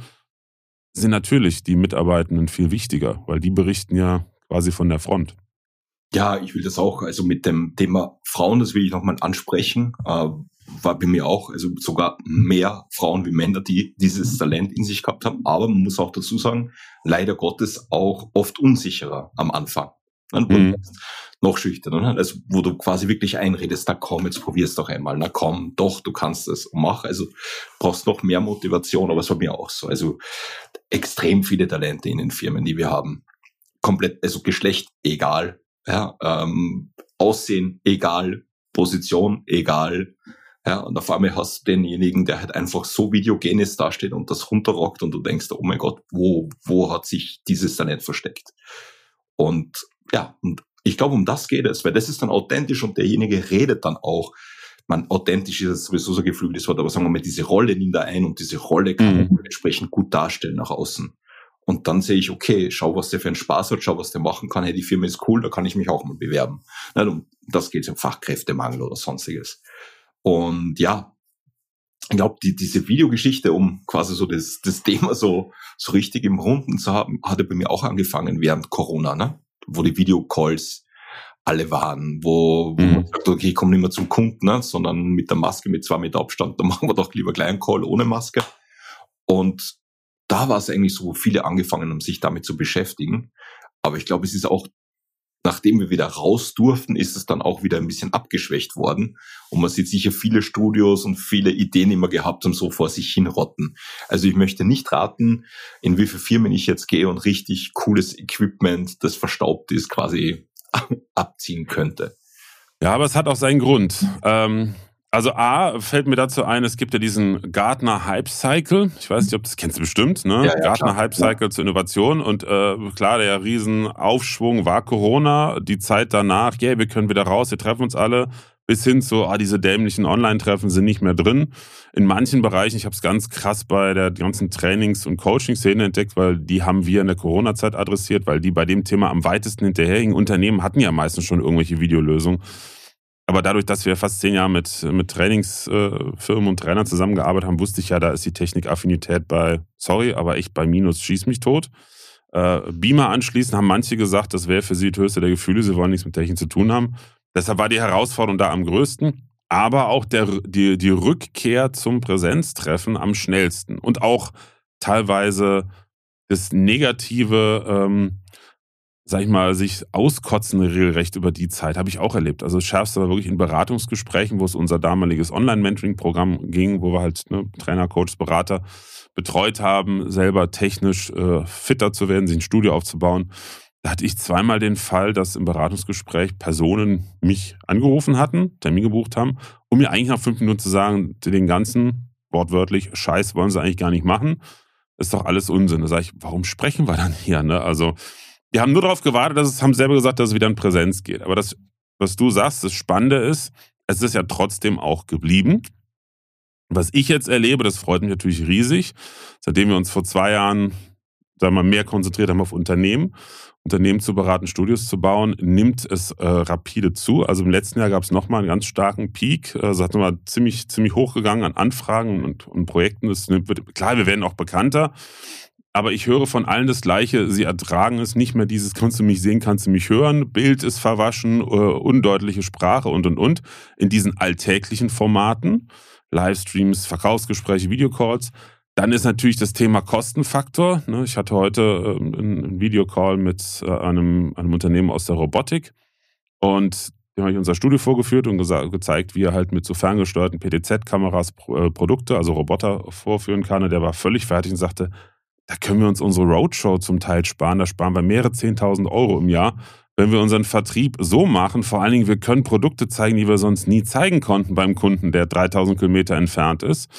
sind natürlich die Mitarbeitenden viel wichtiger, weil die berichten ja quasi von der Front. Ja, ich will das auch, also mit dem Thema Frauen, das will ich nochmal ansprechen, äh, war bei mir auch, also sogar mehr Frauen wie Männer, die dieses Talent in sich gehabt haben. Aber man muss auch dazu sagen, leider Gottes auch oft unsicherer am Anfang. Mhm. Noch schüchterner, ne? also wo du quasi wirklich einredest, na komm, jetzt probier's doch einmal, na komm, doch, du kannst es mach. Also brauchst noch mehr Motivation, aber es war mir auch so. Also extrem viele Talente in den Firmen, die wir haben. Komplett, also Geschlecht egal, ja, ähm, Aussehen egal, Position egal, ja, und auf einmal hast du denjenigen, der halt einfach so videogenes dasteht und das runterrockt und du denkst, oh mein Gott, wo, wo hat sich dieses Talent versteckt? Und ja, und ich glaube, um das geht es, weil das ist dann authentisch und derjenige redet dann auch. Man, authentisch ist sowieso so ein geflügeltes Wort, aber sagen wir mal, diese Rolle nimmt er ein und diese Rolle kann mhm. man entsprechend gut darstellen nach außen. Und dann sehe ich, okay, schau, was der für einen Spaß hat, schau, was der machen kann. Hey, die Firma ist cool, da kann ich mich auch mal bewerben. Und das geht um Fachkräftemangel oder sonstiges. Und ja, ich glaube, die, diese Videogeschichte, um quasi so das, das Thema so, so richtig im Runden zu haben, hatte bei mir auch angefangen während Corona, ne? wo die Videocalls alle waren, wo, wo mhm. man sagt, okay, ich komme nicht mehr zum Kunden, ne? sondern mit der Maske mit zwei Meter Abstand, da machen wir doch lieber gleich einen Call ohne Maske. Und da war es eigentlich so, wo viele angefangen haben, sich damit zu beschäftigen. Aber ich glaube, es ist auch nachdem wir wieder raus durften, ist es dann auch wieder ein bisschen abgeschwächt worden. Und man sieht sicher viele Studios und viele Ideen immer gehabt und so vor sich hinrotten. Also ich möchte nicht raten, in wie viele Firmen ich jetzt gehe und richtig cooles Equipment, das verstaubt ist, quasi abziehen könnte. Ja, aber es hat auch seinen Grund. Ähm, also A, fällt mir dazu ein, es gibt ja diesen Gartner Hype Cycle. Ich weiß nicht, ob das kennst du bestimmt, ne? Ja, ja, Gartner klar. Hype Cycle ja. zur Innovation. Und äh, klar, der Riesenaufschwung war Corona. Die Zeit danach, yeah, wir können wieder raus, wir treffen uns alle. Bis hin zu, ah, diese dämlichen Online-Treffen sind nicht mehr drin. In manchen Bereichen, ich habe es ganz krass bei der ganzen Trainings- und Coaching-Szene entdeckt, weil die haben wir in der Corona-Zeit adressiert, weil die bei dem Thema am weitesten hinterherhingen. Unternehmen hatten ja meistens schon irgendwelche Videolösungen. Aber dadurch, dass wir fast zehn Jahre mit, mit Trainingsfirmen und Trainern zusammengearbeitet haben, wusste ich ja, da ist die Technikaffinität bei, sorry, aber ich bei Minus schieß mich tot. Äh, Beamer anschließen haben manche gesagt, das wäre für sie die höchste der Gefühle, sie wollen nichts mit Technik zu tun haben. Deshalb war die Herausforderung da am größten, aber auch der, die, die Rückkehr zum Präsenztreffen am schnellsten und auch teilweise das negative ähm, sag ich mal, sich auskotzen regelrecht über die Zeit, habe ich auch erlebt. Also das Schärfste war wirklich in Beratungsgesprächen, wo es unser damaliges Online-Mentoring-Programm ging, wo wir halt ne, Trainer, Coaches, Berater betreut haben, selber technisch äh, fitter zu werden, sich ein Studio aufzubauen. Da hatte ich zweimal den Fall, dass im Beratungsgespräch Personen mich angerufen hatten, Termin gebucht haben, um mir eigentlich nach fünf Minuten zu sagen, den ganzen, wortwörtlich, Scheiß wollen sie eigentlich gar nicht machen. ist doch alles Unsinn. Da sage ich, warum sprechen wir dann hier? Ne? Also die haben nur darauf gewartet, dass es haben selber gesagt, dass es wieder in Präsenz geht. Aber das, was du sagst, das Spannende ist, es ist ja trotzdem auch geblieben. Was ich jetzt erlebe, das freut mich natürlich riesig, seitdem wir uns vor zwei Jahren sagen wir, mehr konzentriert haben auf Unternehmen, Unternehmen zu beraten, Studios zu bauen, nimmt es äh, rapide zu. Also im letzten Jahr gab es nochmal einen ganz starken Peak. Also hat nochmal ziemlich, ziemlich hochgegangen an Anfragen und, und Projekten. Das nimmt, klar, wir werden auch bekannter. Aber ich höre von allen das Gleiche. Sie ertragen es nicht mehr dieses, kannst du mich sehen, kannst du mich hören. Bild ist verwaschen, äh, undeutliche Sprache und, und, und. In diesen alltäglichen Formaten. Livestreams, Verkaufsgespräche, Videocalls. Dann ist natürlich das Thema Kostenfaktor. Ne? Ich hatte heute ähm, einen Videocall mit äh, einem, einem Unternehmen aus der Robotik. Und dem habe ich unser Studio vorgeführt und gezeigt, wie er halt mit so ferngesteuerten PTZ-Kameras äh, Produkte, also Roboter vorführen kann. Und der war völlig fertig und sagte, da können wir uns unsere Roadshow zum Teil sparen. Da sparen wir mehrere 10.000 Euro im Jahr, wenn wir unseren Vertrieb so machen. Vor allen Dingen, wir können Produkte zeigen, die wir sonst nie zeigen konnten beim Kunden, der 3.000 Kilometer entfernt ist.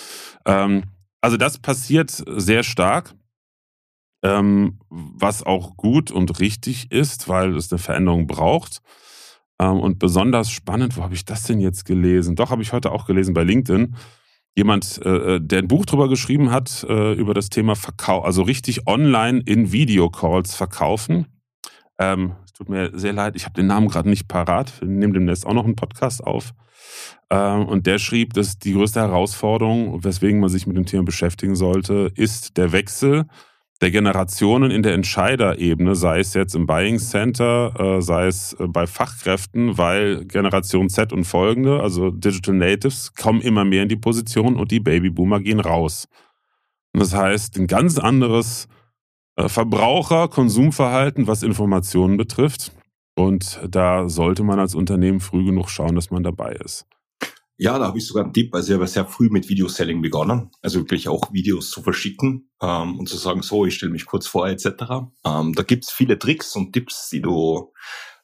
Ähm, also das passiert sehr stark, ähm, was auch gut und richtig ist, weil es eine Veränderung braucht. Ähm, und besonders spannend, wo habe ich das denn jetzt gelesen? Doch, habe ich heute auch gelesen bei LinkedIn jemand, äh, äh, der ein Buch drüber geschrieben hat, äh, über das Thema Verkauf, also richtig online in Videocalls verkaufen. Ähm, es tut mir sehr leid, ich habe den Namen gerade nicht parat. Wir nehmen demnächst auch noch einen Podcast auf. Ähm, und der schrieb, dass die größte Herausforderung, weswegen man sich mit dem Thema beschäftigen sollte, ist der Wechsel der Generationen in der Entscheiderebene, sei es jetzt im Buying Center, äh, sei es äh, bei Fachkräften, weil Generation Z und folgende, also Digital Natives, kommen immer mehr in die Position und die Babyboomer gehen raus. Und das heißt, ein ganz anderes äh, Verbraucher-Konsumverhalten, was Informationen betrifft. Und da sollte man als Unternehmen früh genug schauen, dass man dabei ist. Ja, da habe ich sogar einen Tipp. Also ich habe sehr früh mit Videoselling begonnen. Also wirklich auch Videos zu verschicken ähm, und zu sagen, so, ich stelle mich kurz vor etc. Ähm, da gibt's viele Tricks und Tipps, die du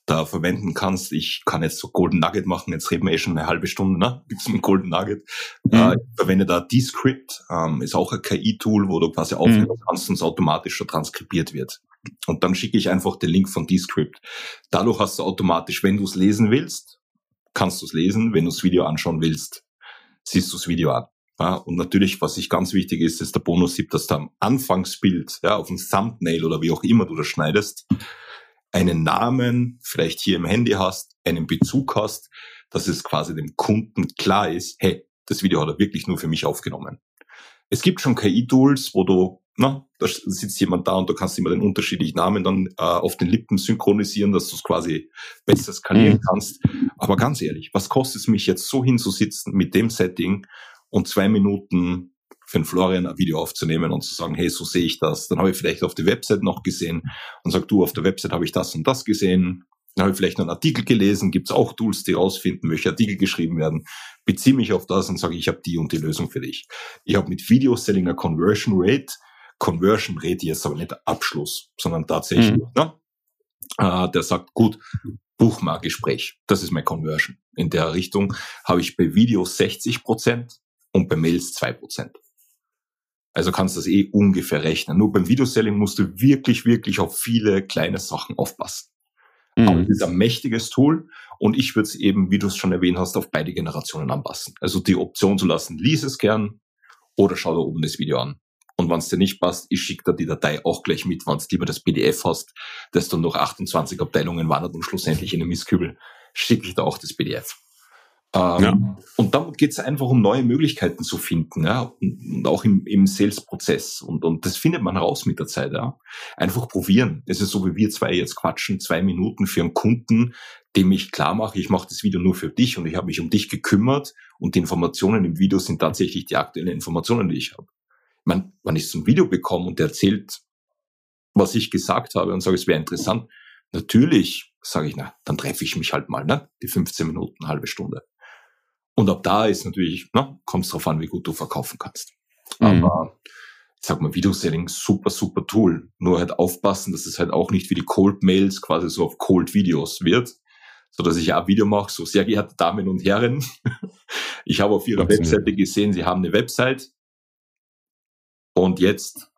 da verwenden kannst. Ich kann jetzt so Golden Nugget machen, jetzt reden wir eh schon eine halbe Stunde, ne? Gibt's einen Golden Nugget. Mhm. Äh, ich verwende da Descript, ähm, ist auch ein KI-Tool, wo du quasi aufnehmen mhm. kannst und es automatisch schon transkribiert wird. Und dann schicke ich einfach den Link von Descript. Dadurch hast du automatisch, wenn du es lesen willst, kannst du es lesen. Wenn du das Video anschauen willst, siehst du das Video an. Ja, und natürlich, was ich ganz wichtig ist, ist der Bonus-Tipp, dass du am Anfangsbild, ja, auf dem Thumbnail oder wie auch immer du das schneidest, einen Namen vielleicht hier im Handy hast, einen Bezug hast, dass es quasi dem Kunden klar ist, hey, das Video hat er wirklich nur für mich aufgenommen. Es gibt schon KI-Tools, wo du, na, da sitzt jemand da und du kannst immer den unterschiedlichen Namen dann äh, auf den Lippen synchronisieren, dass du es quasi besser skalieren mhm. kannst. Aber ganz ehrlich, was kostet es mich jetzt so hinzusitzen mit dem Setting und zwei Minuten für den Florian ein Video aufzunehmen und zu sagen, hey, so sehe ich das. Dann habe ich vielleicht auf der Website noch gesehen und sag, du, auf der Website habe ich das und das gesehen. Dann habe ich vielleicht noch einen Artikel gelesen, gibt es auch Tools, die rausfinden, welche Artikel geschrieben werden. Beziehe mich auf das und sage, ich habe die und die Lösung für dich. Ich habe mit Video Selling eine Conversion Rate. Conversion Rate jetzt aber nicht Abschluss, sondern tatsächlich, mhm. ne? Äh, der sagt, gut, buch mal Gespräch. Das ist mein Conversion. In der Richtung habe ich bei Videos 60 Prozent und bei Mails zwei Prozent. Also kannst du das eh ungefähr rechnen. Nur beim Videoselling musst du wirklich, wirklich auf viele kleine Sachen aufpassen. Mhm. Aber es ist ein mächtiges Tool und ich würde es eben, wie du es schon erwähnt hast, auf beide Generationen anpassen. Also die Option zu lassen, lies es gern oder schau da oben das Video an. Und wenn es dir nicht passt, ich schicke dir die Datei auch gleich mit, wenn du lieber das PDF hast, das dann noch 28 Abteilungen wandert und schlussendlich in den Mistkübel, schicke ich da auch das PDF. Ähm, ja. Und dann geht es einfach um neue Möglichkeiten zu finden, ja, und, und auch im, im Sales-Prozess. Und, und das findet man raus mit der Zeit, ja. Einfach probieren. Es ist so, wie wir zwei jetzt quatschen, zwei Minuten für einen Kunden, dem ich klar mache, ich mache das Video nur für dich und ich habe mich um dich gekümmert und die Informationen im Video sind tatsächlich die aktuellen Informationen, die ich habe. Meine, wenn ich so ein Video bekomme und der erzählt, was ich gesagt habe und sage, es wäre interessant, natürlich sage ich, na, dann treffe ich mich halt mal, ne? Die 15 Minuten, halbe Stunde. Und ab da ist natürlich, ne, kommt es darauf an, wie gut du verkaufen kannst. Mhm. Aber ich sag mal, Video-Selling, super, super Tool. Nur halt aufpassen, dass es halt auch nicht wie die Cold-Mails quasi so auf Cold-Videos wird, so dass ich auch Video mache, so sehr geehrte Damen und Herren. ich habe auf ihrer Webseite gesehen, sie haben eine Website. Und jetzt.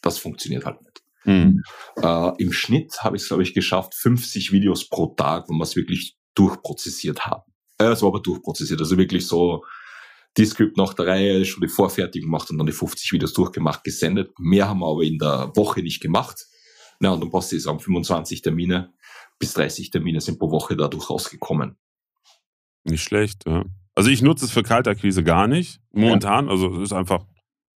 Das funktioniert halt nicht. Mhm. Äh, Im Schnitt habe ich es, glaube ich, geschafft, 50 Videos pro Tag, wo wir es wirklich durchprozessiert haben. Äh, es war aber durchprozessiert, also wirklich so die Skript nach der Reihe, schon die Vorfertigung gemacht und dann die 50 Videos durchgemacht, gesendet. Mehr haben wir aber in der Woche nicht gemacht. Na, und dann passt es sagen, 25 Termine bis 30 Termine sind pro Woche dadurch rausgekommen. Nicht schlecht, ja. Also ich nutze es für Kaltakquise gar nicht. Momentan, ja. also es ist einfach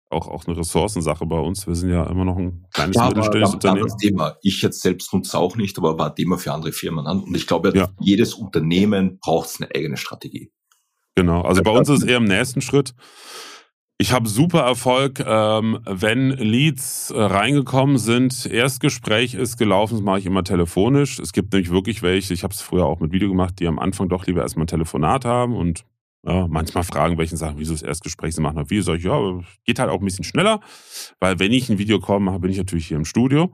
auch, auch eine Ressourcensache bei uns. Wir sind ja immer noch ein kleines ja, mittelständisches Unternehmen. Das Thema. Ich jetzt selbst nutze auch nicht, aber war Thema für andere Firmen an. Und ich glaube, ja. jedes Unternehmen braucht eine eigene Strategie. Genau. Also bei uns ist es eher im nächsten Schritt. Ich habe super Erfolg, ähm, wenn Leads äh, reingekommen sind. Erstgespräch ist gelaufen, das mache ich immer telefonisch. Es gibt nämlich wirklich welche, ich habe es früher auch mit Video gemacht, die am Anfang doch lieber erstmal ein Telefonat haben und ja, manchmal fragen welchen Sachen, wieso das Erstgespräch sie machen Video. Sag ich, ja, geht halt auch ein bisschen schneller, weil wenn ich ein Video mache, bin ich natürlich hier im Studio.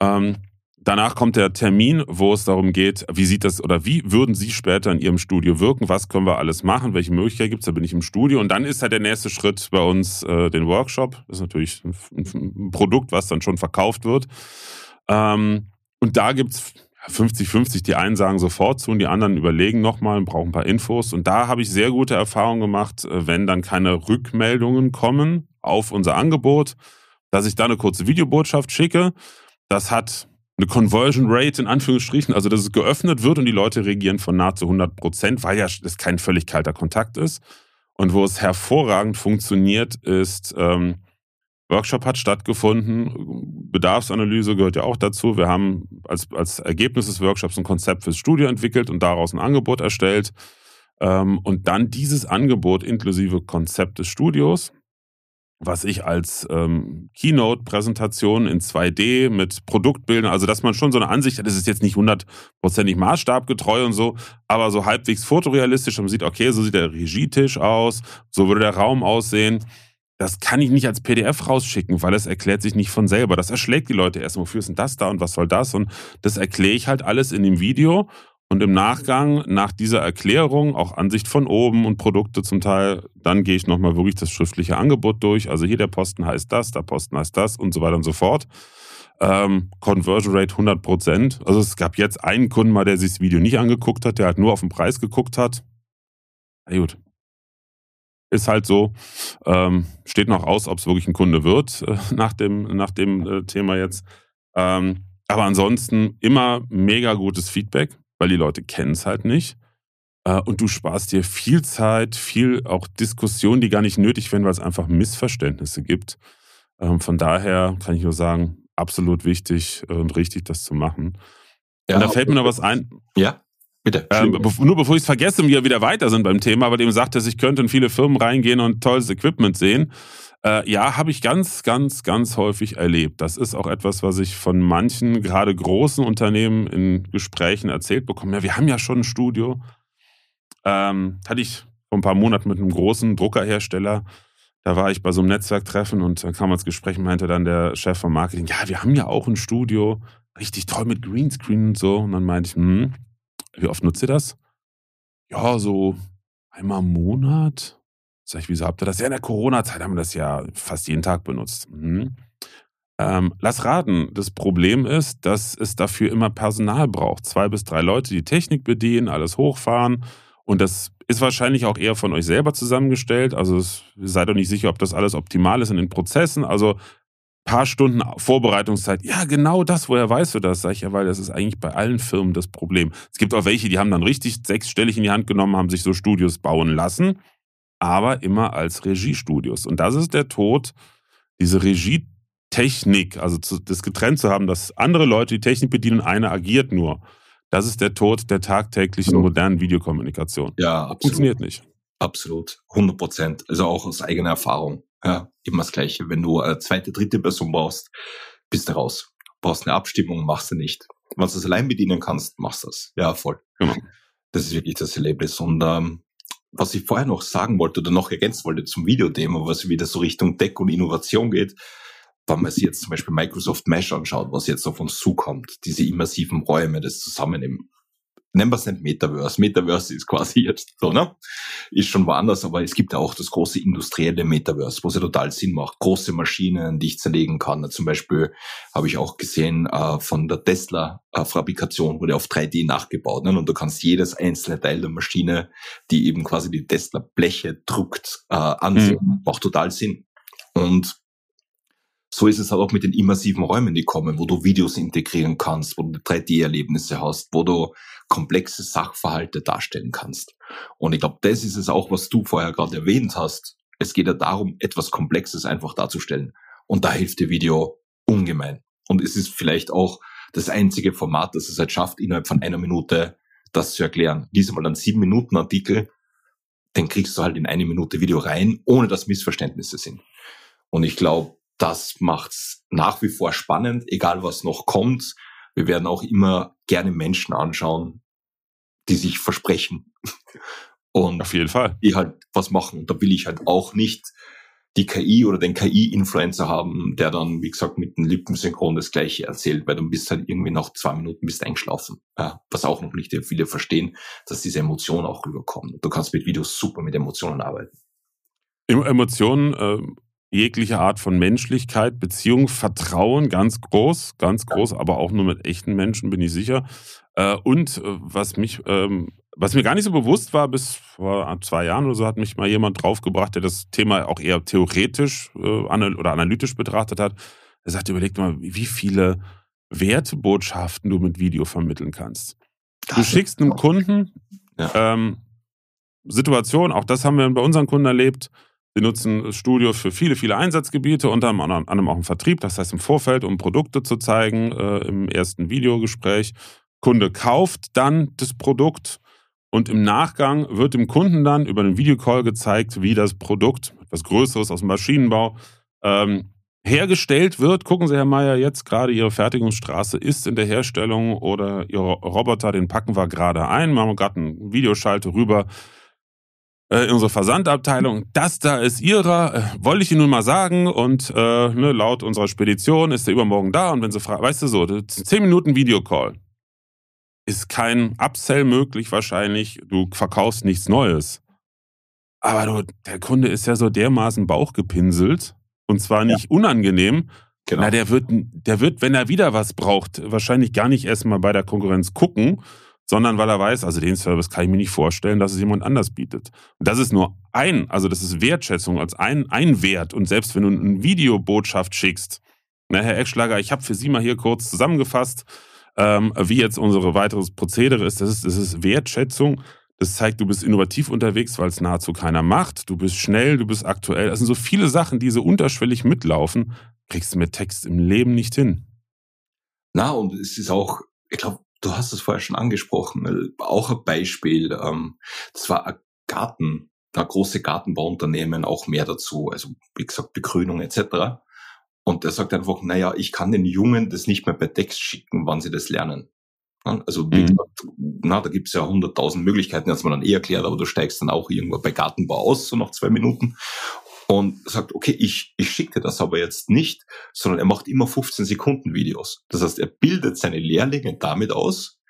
Ähm, danach kommt der Termin, wo es darum geht, wie sieht das oder wie würden Sie später in Ihrem Studio wirken? Was können wir alles machen? Welche Möglichkeiten gibt es? Da bin ich im Studio. Und dann ist halt der nächste Schritt bei uns äh, den Workshop. Das ist natürlich ein, ein, Produkt, was dann schon verkauft wird. Ähm, und da gibt es 50-50. Die einen sagen sofort zu und die anderen überlegen nochmal und brauchen ein paar Infos. Und da habe ich sehr gute Erfahrungen gemacht, äh, wenn dann keine Rückmeldungen kommen auf unser Angebot, dass ich da eine kurze Videobotschaft schicke. Das hat eine Conversion Rate in Anführungsstrichen, also dass es geöffnet wird und die Leute reagieren von nahezu 100 Prozent, weil ja das kein völlig kalter Kontakt ist. Und wo es hervorragend funktioniert, ist, ähm, Workshop hat stattgefunden. Bedarfsanalyse gehört ja auch dazu. Wir haben als, als Ergebnis des Workshops ein Konzept fürs Studio entwickelt und daraus ein Angebot erstellt. Ähm, und dann dieses Angebot inklusive Konzept des Studios, was ich als ähm, Keynote-Präsentation in 2D mit Produktbildern, also dass man schon so eine Ansicht hat, das ist jetzt nicht hundertprozentig maßstabgetreu und so, aber so halbwegs fotorealistisch. Man sieht, okay, so sieht der Regietisch aus, so würde der Raum aussehen das kann ich nicht als PDF rausschicken, weil es erklärt sich nicht von selber. Das erschlägt die Leute erst, wofür ist denn das da und was soll das? Und das erkläre ich halt alles in dem Video. Und im Nachgang, nach dieser Erklärung, auch Ansicht von oben und Produkte zum Teil, dann gehe ich nochmal wirklich das schriftliche Angebot durch. Also hier der Posten heißt das, der Posten heißt das und so weiter und so fort. Ähm, Conversion Rate 100 Prozent. Also es gab jetzt einen Kunden mal, der sich das Video nicht angeguckt hat, der halt nur auf den Preis geguckt hat. Na gut, ist halt so. Ähm, steht noch aus, ob es wirklich ein Kunde wird äh, nach dem, nach dem äh, Thema jetzt. Ähm, aber ansonsten immer mega gutes Feedback, weil die Leute kennen es halt nicht. Äh, und du sparst dir viel Zeit, viel auch Diskussionen, die gar nicht nötig wären, weil es einfach Missverständnisse gibt. Ähm, von daher kann ich nur sagen, absolut wichtig und richtig, das zu machen. Ja, und da fällt mir noch was ein. Ja. Bitte. Ähm, nur bevor ich es vergesse wir wieder weiter sind beim Thema, weil du eben sagtest, ich könnte in viele Firmen reingehen und tolles Equipment sehen. Äh, ja, habe ich ganz, ganz, ganz häufig erlebt. Das ist auch etwas, was ich von manchen, gerade großen Unternehmen in Gesprächen erzählt bekomme. Ja, wir haben ja schon ein Studio. Ähm, hatte ich vor ein paar Monaten mit einem großen Druckerhersteller. Da war ich bei so einem Netzwerktreffen und da kam ins Gespräch und meinte dann der Chef vom Marketing, ja, wir haben ja auch ein Studio, richtig toll mit Greenscreen und so. Und dann meinte ich, hm, wie oft nutzt ihr das? Ja, so einmal im Monat. Sag ich, wieso habt ihr das? Ja, in der Corona-Zeit haben wir das ja fast jeden Tag benutzt. Mhm. Ähm, lass raten, das Problem ist, dass es dafür immer Personal braucht. Zwei bis drei Leute, die Technik bedienen, alles hochfahren. Und das ist wahrscheinlich auch eher von euch selber zusammengestellt. Also seid doch nicht sicher, ob das alles optimal ist in den Prozessen. Also paar Stunden Vorbereitungszeit. Ja, genau das. Woher weißt du das? Sag ich ja, weil das ist eigentlich bei allen Firmen das Problem. Es gibt auch welche, die haben dann richtig sechsstellig in die Hand genommen, haben sich so Studios bauen lassen, aber immer als Regiestudios. Und das ist der Tod, diese Regietechnik, also das getrennt zu haben, dass andere Leute die Technik bedienen, eine agiert nur. Das ist der Tod der tagtäglichen modernen Videokommunikation. Ja, absolut. Funktioniert nicht. Absolut. 100 Prozent. Also auch aus eigener Erfahrung. Ja, immer das Gleiche. Wenn du eine zweite, dritte Person brauchst, bist du raus. Brauchst eine Abstimmung, machst du nicht. Wenn du das allein bedienen kannst, machst du das. Ja, voll. Genau. Das ist wirklich das Erlebnis. Und ähm, was ich vorher noch sagen wollte oder noch ergänzen wollte zum Videodemo, was wieder so Richtung Tech und Innovation geht, wenn man sich jetzt zum Beispiel Microsoft Mesh anschaut, was jetzt auf uns zukommt, diese immersiven Räume, das Zusammennehmen, nennen wir es nicht Metaverse. Metaverse ist quasi jetzt so, ne? Ist schon woanders, aber es gibt ja auch das große industrielle Metaverse, wo es ja total Sinn macht. Große Maschinen, die ich zerlegen kann. Zum Beispiel habe ich auch gesehen, äh, von der Tesla-Fabrikation wurde auf 3D nachgebaut. Ne? Und du kannst jedes einzelne Teil der Maschine, die eben quasi die Tesla-Bleche druckt, äh, ansehen. Mhm. Macht total Sinn. Und so ist es halt auch mit den immersiven Räumen, die kommen, wo du Videos integrieren kannst, wo du 3D-Erlebnisse hast, wo du komplexe Sachverhalte darstellen kannst. Und ich glaube, das ist es auch, was du vorher gerade erwähnt hast. Es geht ja darum, etwas Komplexes einfach darzustellen. Und da hilft dir Video ungemein. Und es ist vielleicht auch das einzige Format, das es halt schafft, innerhalb von einer Minute das zu erklären. Diesmal ein sieben Minuten Artikel, den kriegst du halt in eine Minute Video rein, ohne dass Missverständnisse sind. Und ich glaube, das macht's nach wie vor spannend, egal was noch kommt. Wir werden auch immer gerne Menschen anschauen, die sich versprechen. Und auf jeden Fall. Die halt was machen. Und da will ich halt auch nicht die KI oder den KI-Influencer haben, der dann, wie gesagt, mit dem Lippensynchron das Gleiche erzählt, weil du bist halt irgendwie nach zwei Minuten bist eingeschlafen. Ja, was auch noch nicht viele verstehen, dass diese Emotionen auch rüberkommen. Du kannst mit Videos super mit Emotionen arbeiten. Emotionen äh, jegliche Art von Menschlichkeit, Beziehung, Vertrauen, ganz groß, ganz groß, aber auch nur mit echten Menschen, bin ich sicher. Äh, und äh, was mich, ähm, was mir gar nicht so bewusst war, bis vor zwei Jahren oder so, hat mich mal jemand draufgebracht, der das Thema auch eher theoretisch äh, oder analytisch betrachtet hat. Er sagte, überleg mal, wie viele Wertebotschaften du mit Video vermitteln kannst. Du schickst einem Kunden ja. ähm, Situation, auch das haben wir bei unseren Kunden erlebt, wir nutzen Studio für viele, viele Einsatzgebiete, unter anderem auch im Vertrieb, das heißt im Vorfeld, um Produkte zu zeigen, äh, im ersten Videogespräch. Kunde kauft dann das Produkt und im Nachgang wird dem Kunden dann über den Videocall gezeigt, wie das Produkt, etwas Größeres aus dem Maschinenbau, ähm, hergestellt wird. Gucken Sie, Herr Mayer, jetzt gerade Ihre Fertigungsstraße ist in der Herstellung oder Ihr Roboter, den packen wir gerade ein. Wir haben gerade einen Videoschalter rüber äh, in unsere Versandabteilung, das da ist ihrer, äh, wollte ich Ihnen nun mal sagen und äh, ne, laut unserer Spedition ist er übermorgen da und wenn Sie fragen, weißt du so, 10 Minuten Videocall. Ist kein Upsell möglich wahrscheinlich, du verkaufst nichts Neues. Aber du, der Kunde ist ja so dermaßen bauchgepinselt und zwar nicht ja. unangenehm. Genau. Na, der wird, der wird, wenn er wieder was braucht, wahrscheinlich gar nicht erstmal bei der Konkurrenz gucken, sondern weil er weiß, also den Service kann ich mir nicht vorstellen, dass es jemand anders bietet. Und das ist nur ein, also das ist Wertschätzung als ein, ein Wert. Und selbst wenn du eine Videobotschaft schickst, Na, Herr Eckschlager, ich habe für Sie mal hier kurz zusammengefasst, ähm, wie jetzt unsere weiteres Prozedere ist. Das, ist. das ist Wertschätzung. Das zeigt, du bist innovativ unterwegs, weil es nahezu keiner macht. Du bist schnell, du bist aktuell. Das sind so viele Sachen, die so unterschwellig mitlaufen. Kriegst du mit Text im Leben nicht hin. Na, und es ist auch, ich glaube, du hast es vorher schon angesprochen, äh, auch ein Beispiel. Ähm, das war ein Garten, ein große Gartenbauunternehmen, auch mehr dazu, also wie gesagt, Begrünung etc. Und der sagt einfach, naja, ich kann den Jungen das nicht mehr per Text schicken, wann sie das lernen. Also wie mhm. gesagt, na, da gibt's ja hunderttausend Möglichkeiten, hat man dann eh erklärt, aber du steigst dann auch irgendwo bei Gartenbau aus, so nach zwei Minuten. Und sagt, okay, ich, ich schicke dir das aber jetzt nicht, sondern er macht immer 15 Sekunden Videos. Das heißt, er bildet seine Lehrlinge damit aus,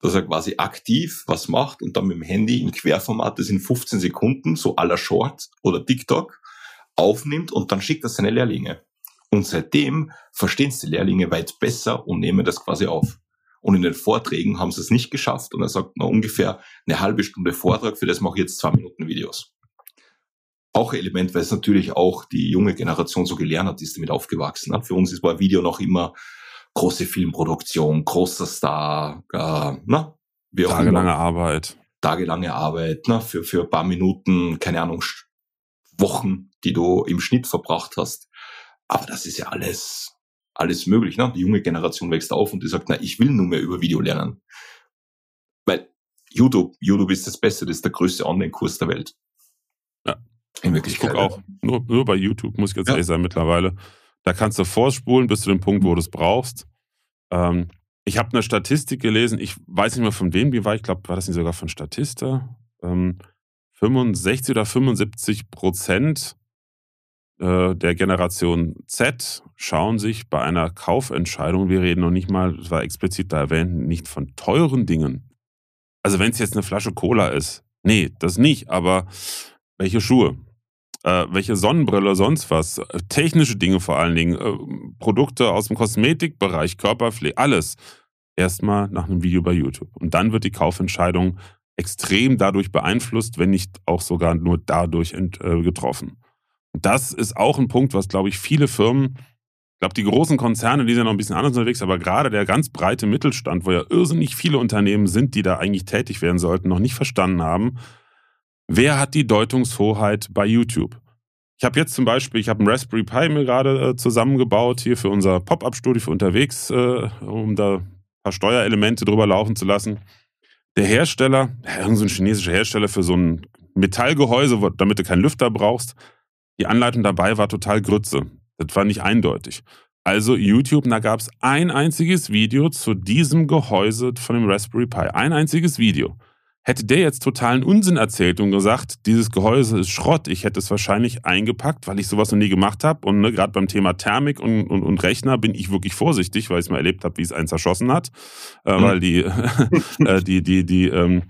dass er quasi aktiv was macht und dann mit dem Handy in Querformat das in 15 Sekunden, so aller Short oder TikTok, aufnimmt und dann schickt er seine Lehrlinge. Und seitdem verstehen es die Lehrlinge weit besser und nehmen das quasi auf. Und in den Vorträgen haben sie es nicht geschafft. Und er sagt, na, ungefähr eine halbe Stunde Vortrag, für das mache ich jetzt zwei Minuten Videos. Auch ein Element, weil es natürlich auch die junge Generation so gelernt hat, die ist damit aufgewachsen. Für uns ist bei Video noch immer große Filmproduktion, großer Star, äh, na, wie auch Tagelange immer. Arbeit. Tagelange Arbeit, na, für, für ein paar Minuten, keine Ahnung, Wochen, die du im Schnitt verbracht hast. Aber das ist ja alles, alles möglich. Ne? Die junge Generation wächst auf und die sagt, na, ich will nur mehr über Video lernen. Weil YouTube, YouTube ist das Beste, das ist der größte Online-Kurs der Welt. In Wirklichkeit. Ich gucke auch nur, nur bei YouTube, muss ich jetzt ja. ehrlich sein, mittlerweile. Da kannst du vorspulen bis zu dem Punkt, wo du es brauchst. Ähm, ich habe eine Statistik gelesen, ich weiß nicht mehr von wem die war, ich glaube, war das nicht sogar von Statista? Ähm, 65 oder 75 Prozent äh, der Generation Z schauen sich bei einer Kaufentscheidung, wir reden noch nicht mal, das war explizit da erwähnt, nicht von teuren Dingen. Also wenn es jetzt eine Flasche Cola ist, nee, das nicht, aber welche Schuhe, äh, welche Sonnenbrille, sonst was, technische Dinge vor allen Dingen, äh, Produkte aus dem Kosmetikbereich, Körperpflege, alles. Erstmal nach einem Video bei YouTube. Und dann wird die Kaufentscheidung extrem dadurch beeinflusst, wenn nicht auch sogar nur dadurch ent, äh, getroffen. Das ist auch ein Punkt, was, glaube ich, viele Firmen, ich glaube, die großen Konzerne, die sind noch ein bisschen anders unterwegs, aber gerade der ganz breite Mittelstand, wo ja irrsinnig viele Unternehmen sind, die da eigentlich tätig werden sollten, noch nicht verstanden haben, wer hat die Deutungshoheit bei YouTube? Ich habe jetzt zum Beispiel, ich habe einen Raspberry Pi mir gerade äh, zusammengebaut hier für unser Pop-Up-Studio für unterwegs, äh, um da ein paar Steuerelemente drüber laufen zu lassen. Der Hersteller, irgendein so chinesischer Hersteller für so ein Metallgehäuse, damit du keinen Lüfter brauchst, die Anleitung dabei war total Grütze. Das war nicht eindeutig. Also YouTube, da gab es ein einziges Video zu diesem Gehäuse von dem Raspberry Pi. Ein einziges Video. Hätte der jetzt totalen Unsinn erzählt und gesagt, dieses Gehäuse ist Schrott, ich hätte es wahrscheinlich eingepackt, weil ich sowas noch nie gemacht habe. Und ne, gerade beim Thema Thermik und, und, und, Rechner bin ich wirklich vorsichtig, weil ich es mal erlebt habe, wie es einen zerschossen hat. Äh, mhm. Weil die, äh, die, die, die, ähm,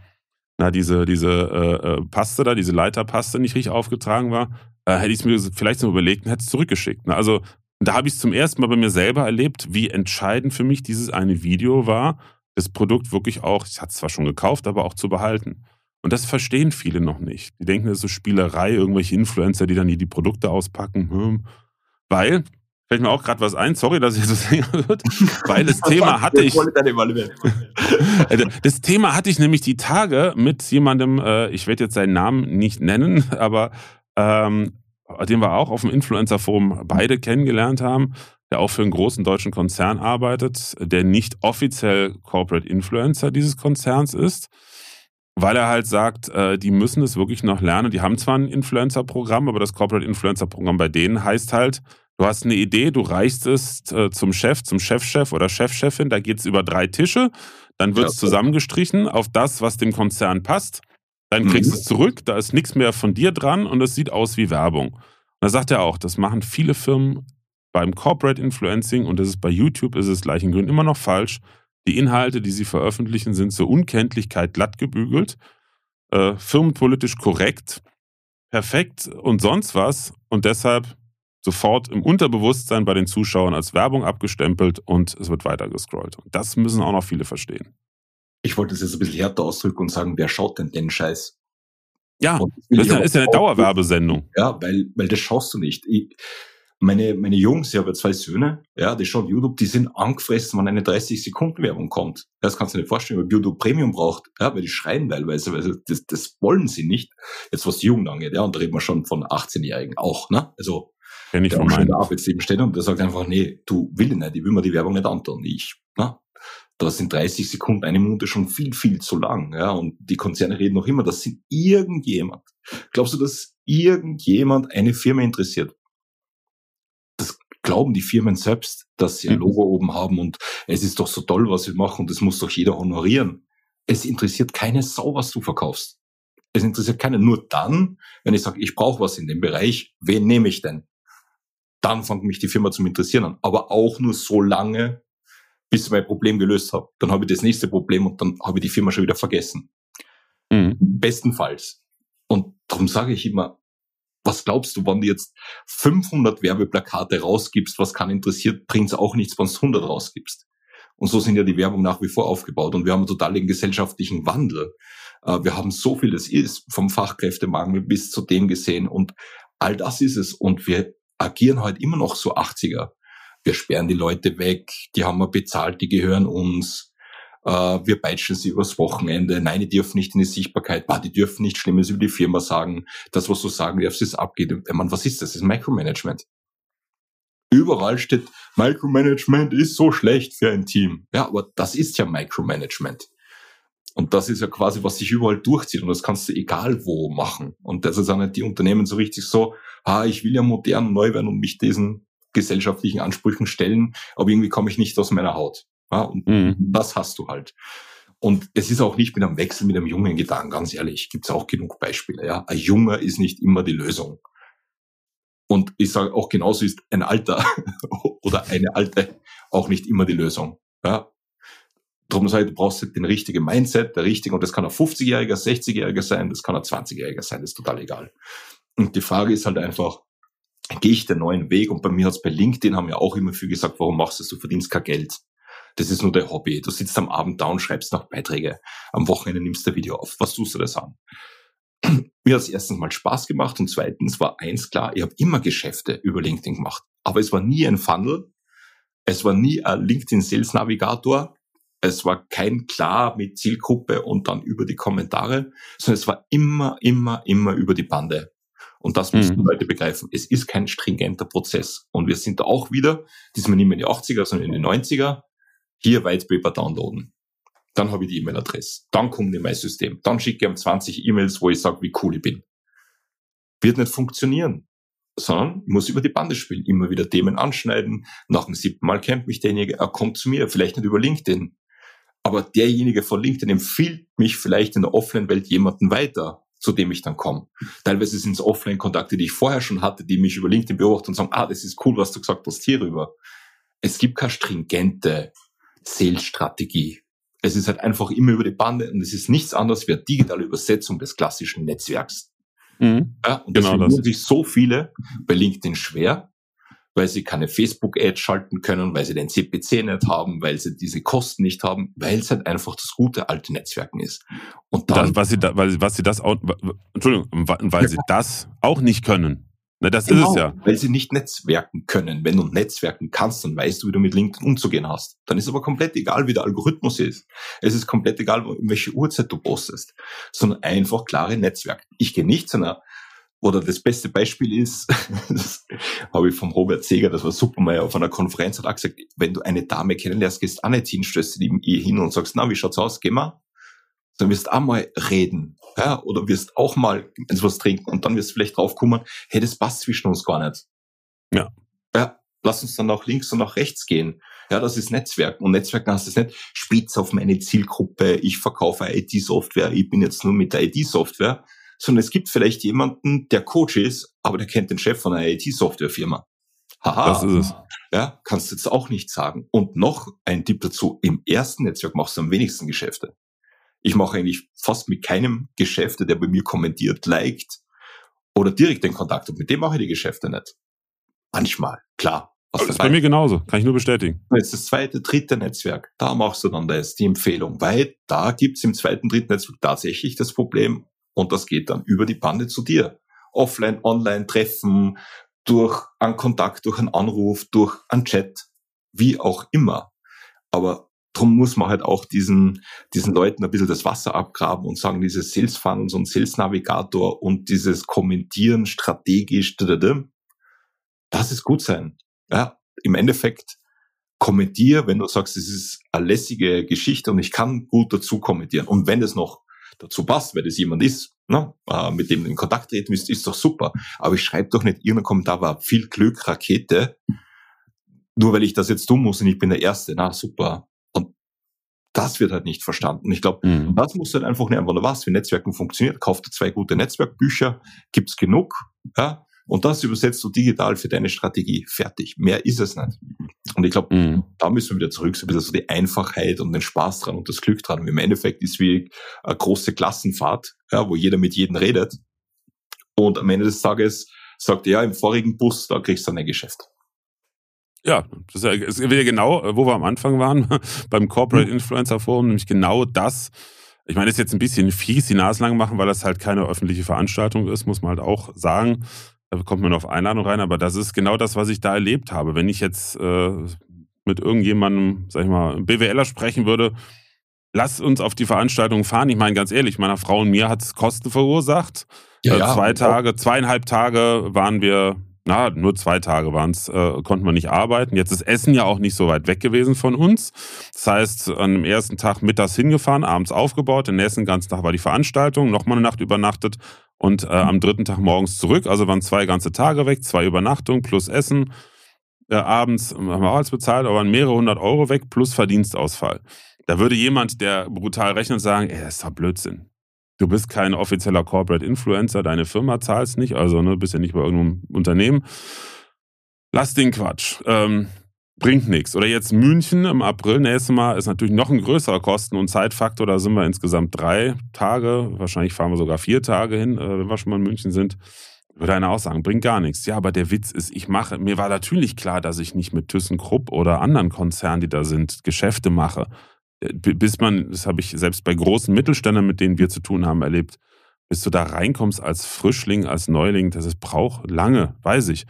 na, diese, diese äh, äh, Paste da, diese Leiterpaste nicht richtig aufgetragen war äh, hätte ich es mir vielleicht noch überlegt und hätte es zurückgeschickt. Ne? Also da habe ich es zum ersten Mal bei mir selber erlebt, wie entscheidend für mich dieses eine Video war, das Produkt wirklich auch, ich hatte es zwar schon gekauft, aber auch zu behalten. Und das verstehen viele noch nicht. Die denken, das ist so Spielerei, irgendwelche Influencer, die dann hier die Produkte auspacken. Hm. Weil, fällt mir auch gerade was ein, sorry, dass ich so länger wird, weil das Thema hatte ich. Äh, das Thema hatte ich nämlich die Tage mit jemandem, äh, ich werde jetzt seinen Namen nicht nennen, aber ähm, den wir auch auf dem Influencer-Forum beide kennengelernt haben, der auch für einen großen deutschen Konzern arbeitet, der nicht offiziell Corporate Influencer dieses Konzerns ist, weil er halt sagt, äh, die müssen es wirklich noch lernen. Die haben zwar ein Influencer-Programm, aber das Corporate Influencer-Programm bei denen heißt halt, du hast eine Idee, du reichst es äh, zum Chef, zum Chefchef oder Chefchefin, da geht es über drei Tische, dann wird es ja, zusammengestrichen auf das, was dem Konzern passt. Dann kriegst du mhm. es zurück, da ist nichts mehr von dir dran und es sieht aus wie Werbung. Und da sagt er auch, das machen viele Firmen beim Corporate Influencing und das ist bei YouTube ist es gleichen Gründen immer noch falsch. Die Inhalte, die sie veröffentlichen, sind zur Unkenntlichkeit glatt gebügelt, äh, firmenpolitisch korrekt, perfekt und sonst was und deshalb sofort im Unterbewusstsein bei den Zuschauern als Werbung abgestempelt und es wird weiter gescrollt. Und das müssen auch noch viele verstehen ich wollte es jetzt ein bisschen härter ausdrücken und sagen, wer schaut denn den Scheiß? Ja, das, ist ja, ist ja eine Dauerwerbesendung. Ja, weil, weil das schaust du nicht. Ich, meine, meine Jungs, ich habe zwei Söhne, ja, die schauen YouTube, die sind angefressen, wenn eine 30-Sekunden-Werbung kommt. Das kannst du dir nicht vorstellen, weil YouTube Premium braucht, ja, weil die schreien teilweise, weil das, das wollen sie nicht. Jetzt was die Jugend angeht, ja, und da reden wir schon von 18-Jährigen auch, ne? Also, ja, nicht der auch schon in der Arbeitsleben steht und der sagt einfach, nee, du will nicht, ich will mir die Werbung nicht antun. Ich, ne? Da sind 30 Sekunden, eine Minute schon viel, viel zu lang, ja, und die Konzerne reden noch immer, das sind irgendjemand. Glaubst du, dass irgendjemand eine Firma interessiert? Glauben die Firmen selbst, dass sie ein mhm. Logo oben haben und es ist doch so toll, was wir machen und das muss doch jeder honorieren. Es interessiert keine Sau, was du verkaufst. Es interessiert keinen. Nur dann, wenn ich sage, ich brauche was in dem Bereich, wen nehme ich denn? Dann fängt mich die Firma zum Interessieren an. Aber auch nur so lange, bis ich mein Problem gelöst habe. Dann habe ich das nächste Problem und dann habe ich die Firma schon wieder vergessen. Mhm. Bestenfalls. Und darum sage ich immer, was glaubst du, wenn du jetzt 500 Werbeplakate rausgibst, was kann interessiert, bringt's auch nichts, wenn du 100 rausgibst. Und so sind ja die Werbung nach wie vor aufgebaut. Und wir haben total den gesellschaftlichen Wandel. Äh, wir haben so viel, das ist vom Fachkräftemangel bis zu dem gesehen. Und all das ist es. Und wir agieren halt immer noch so 80er. Wir sperren die Leute weg, die haben wir bezahlt, die gehören uns äh, wir peitschen sie übers Wochenende, nein, die dürfen nicht in die Sichtbarkeit, bah, die dürfen nicht Schlimmes über die Firma sagen, das, was du sagen darfst, ist abgeht. Ich meine, was ist das? Das ist Micromanagement. Überall steht, Micromanagement ist so schlecht für ein Team. Ja, aber das ist ja Micromanagement. Und das ist ja quasi, was sich überall durchzieht. Und das kannst du egal wo machen. Und das ist auch nicht die Unternehmen so richtig so, ah, ich will ja modern und neu werden und mich diesen gesellschaftlichen Ansprüchen stellen, aber irgendwie komme ich nicht aus meiner Haut. Ja, und mhm. das hast du halt. Und es ist auch nicht mit einem Wechsel mit einem jungen Gedanken, ganz ehrlich, gibt es auch genug Beispiele. Ja, ein Junger ist nicht immer die Lösung. Und ich sage auch genauso ist ein Alter oder eine Alte auch nicht immer die Lösung. Ja, Darum sage ich, du brauchst den richtigen Mindset, der richtige, und das kann ein 50-Jähriger, 60-Jähriger sein, das kann ein 20-Jähriger sein, das ist total egal. Und die Frage ist halt einfach, gehe ich den neuen Weg? Und bei mir hat's bei LinkedIn haben ja auch immer viel gesagt, warum machst du es? Du verdienst kein Geld. Das ist nur dein Hobby. Du sitzt am Abend da und schreibst noch Beiträge. Am Wochenende nimmst du ein Video auf. Was tust du das an? Mir hat es erstens mal Spaß gemacht und zweitens war eins klar, ich habe immer Geschäfte über LinkedIn gemacht. Aber es war nie ein Funnel, es war nie ein LinkedIn Sales Navigator, es war kein klar mit Zielgruppe und dann über die Kommentare, sondern es war immer, immer, immer über die Bande. Und das müssen mhm. Leute begreifen. Es ist kein stringenter Prozess. Und wir sind da auch wieder, diesmal nicht mehr in die 80er, sondern in die 90er hier White Paper downloaden. Dann habe ich die E-Mail-Adresse. Dann kommt in mein System. Dann schicke ich ihm 20 E-Mails, wo ich sage, wie cool ich bin. Wird nicht funktionieren. Sondern ich muss über die Bande spielen. Immer wieder Themen anschneiden. Nach dem siebten Mal kennt mich derjenige. Er kommt zu mir. Vielleicht nicht über LinkedIn. Aber derjenige von LinkedIn empfiehlt mich vielleicht in der Offline-Welt jemanden weiter, zu dem ich dann komme. Teilweise sind es Offline-Kontakte, die ich vorher schon hatte, die mich über LinkedIn beobachten und sagen, ah, das ist cool, was du gesagt hast hierüber. Es gibt keine stringente Sales-Strategie. Es ist halt einfach immer über die Bande und es ist nichts anderes wie eine digitale Übersetzung des klassischen Netzwerks. Mhm. Ja, und genau deswegen tun sich so viele bei LinkedIn schwer, weil sie keine Facebook-Ads schalten können, weil sie den CPC nicht haben, weil sie diese Kosten nicht haben, weil es halt einfach das gute alte Netzwerken ist. Und dann, das, was sie da, weil, was sie das auch, Entschuldigung, weil sie das auch nicht können. Ne, das genau, ist es genau, ja. Weil sie nicht netzwerken können. Wenn du netzwerken kannst, dann weißt du, wie du mit LinkedIn umzugehen hast. Dann ist aber komplett egal, wie der Algorithmus ist. Es ist komplett egal, in welche Uhrzeit du postest, sondern einfach klare Netzwerke. Ich gehe nicht zu einer, oder das beste Beispiel ist, das habe ich vom Robert Seger, das war super mal auf einer Konferenz, hat auch gesagt, wenn du eine Dame kennenlernst, gehst du auch nicht hin, stößt ihr hin und sagst, na, wie schaut's aus, geh mal dann wirst du auch mal reden, ja, oder wirst auch mal etwas trinken und dann wirst du vielleicht draufkommen, hey, das passt zwischen uns gar nicht. Ja. Ja, lass uns dann nach links und nach rechts gehen. Ja, das ist Netzwerken. Und Netzwerken heißt es nicht, spitz auf meine Zielgruppe, ich verkaufe IT-Software, ich bin jetzt nur mit der IT-Software, sondern es gibt vielleicht jemanden, der Coach ist, aber der kennt den Chef von einer IT-Software-Firma. Haha. Das ist es. Ja, kannst du jetzt auch nicht sagen. Und noch ein Tipp dazu. Im ersten Netzwerk machst du am wenigsten Geschäfte. Ich mache eigentlich fast mit keinem Geschäfte, der bei mir kommentiert, liked oder direkt den Kontakt hat. Mit dem mache ich die Geschäfte nicht. Manchmal, klar. Was das ist bei mir genauso, kann ich nur bestätigen. Jetzt das zweite, dritte Netzwerk, da machst du dann das, die Empfehlung, weil da gibt's im zweiten, dritten Netzwerk tatsächlich das Problem und das geht dann über die Bande zu dir. Offline, online, Treffen, durch einen Kontakt, durch einen Anruf, durch einen Chat, wie auch immer. Aber drum muss man halt auch diesen, diesen Leuten ein bisschen das Wasser abgraben und sagen, dieses Sales Funnels und Sales Navigator und dieses Kommentieren strategisch, das ist gut sein. Ja, im Endeffekt kommentier, wenn du sagst, es ist eine lässige Geschichte und ich kann gut dazu kommentieren. Und wenn es noch dazu passt, wenn es jemand ist, ne, äh, mit dem du in Kontakt treten müsst, ist doch super. Aber ich schreibe doch nicht irgendeinen Kommentar, war viel Glück, Rakete, nur weil ich das jetzt tun muss und ich bin der Erste. Na, super. Das wird halt nicht verstanden. Ich glaube, mhm. das muss halt einfach lernen, was, wie Netzwerken funktioniert. Kauft zwei gute Netzwerkbücher, gibt's genug, ja, und das übersetzt du digital für deine Strategie. Fertig. Mehr ist es nicht. Und ich glaube, mhm. da müssen wir wieder zurück, so ein bisschen so die Einfachheit und den Spaß dran und das Glück dran. Und Im Endeffekt ist wie eine große Klassenfahrt, ja, wo jeder mit jedem redet. Und am Ende des Tages sagt er, ja, im vorigen Bus, da kriegst du ein Geschäft. Ja, das ist ja genau, wo wir am Anfang waren, beim Corporate mhm. Influencer Forum, nämlich genau das. Ich meine, das ist jetzt ein bisschen fies, die Nase lang machen, weil das halt keine öffentliche Veranstaltung ist, muss man halt auch sagen. Da kommt man auf Einladung rein, aber das ist genau das, was ich da erlebt habe. Wenn ich jetzt äh, mit irgendjemandem, sag ich mal, BWLer sprechen würde, lass uns auf die Veranstaltung fahren. Ich meine, ganz ehrlich, meiner Frau und mir hat es Kosten verursacht. Ja, äh, ja, zwei Tage, zweieinhalb Tage waren wir, na, nur zwei Tage waren es, äh, konnten wir nicht arbeiten. Jetzt ist Essen ja auch nicht so weit weg gewesen von uns. Das heißt, dem ersten Tag mittags hingefahren, abends aufgebaut, den nächsten ganzen Tag war die Veranstaltung, nochmal eine Nacht übernachtet und äh, am dritten Tag morgens zurück. Also waren zwei ganze Tage weg, zwei Übernachtungen plus Essen. Äh, abends haben wir auch alles bezahlt, aber waren mehrere hundert Euro weg plus Verdienstausfall. Da würde jemand, der brutal rechnet, sagen, ey, das ist doch Blödsinn. Du bist kein offizieller Corporate Influencer, deine Firma zahlst nicht, also ne, bist ja nicht bei irgendeinem Unternehmen. Lass den Quatsch. Ähm, bringt nichts. Oder jetzt München im April, nächstes Mal, ist natürlich noch ein größerer Kosten- und Zeitfaktor. Da sind wir insgesamt drei Tage, wahrscheinlich fahren wir sogar vier Tage hin, äh, wenn wir schon mal in München sind. Würde einer auch sagen, bringt gar nichts. Ja, aber der Witz ist, ich mache, mir war natürlich klar, dass ich nicht mit ThyssenKrupp oder anderen Konzernen, die da sind, Geschäfte mache. Äh, bis man, das habe ich selbst bei großen Mittelständern, mit denen wir zu tun haben, erlebt, bis du da reinkommst als Frischling, als Neuling, das ist braucht lange, weiß ich.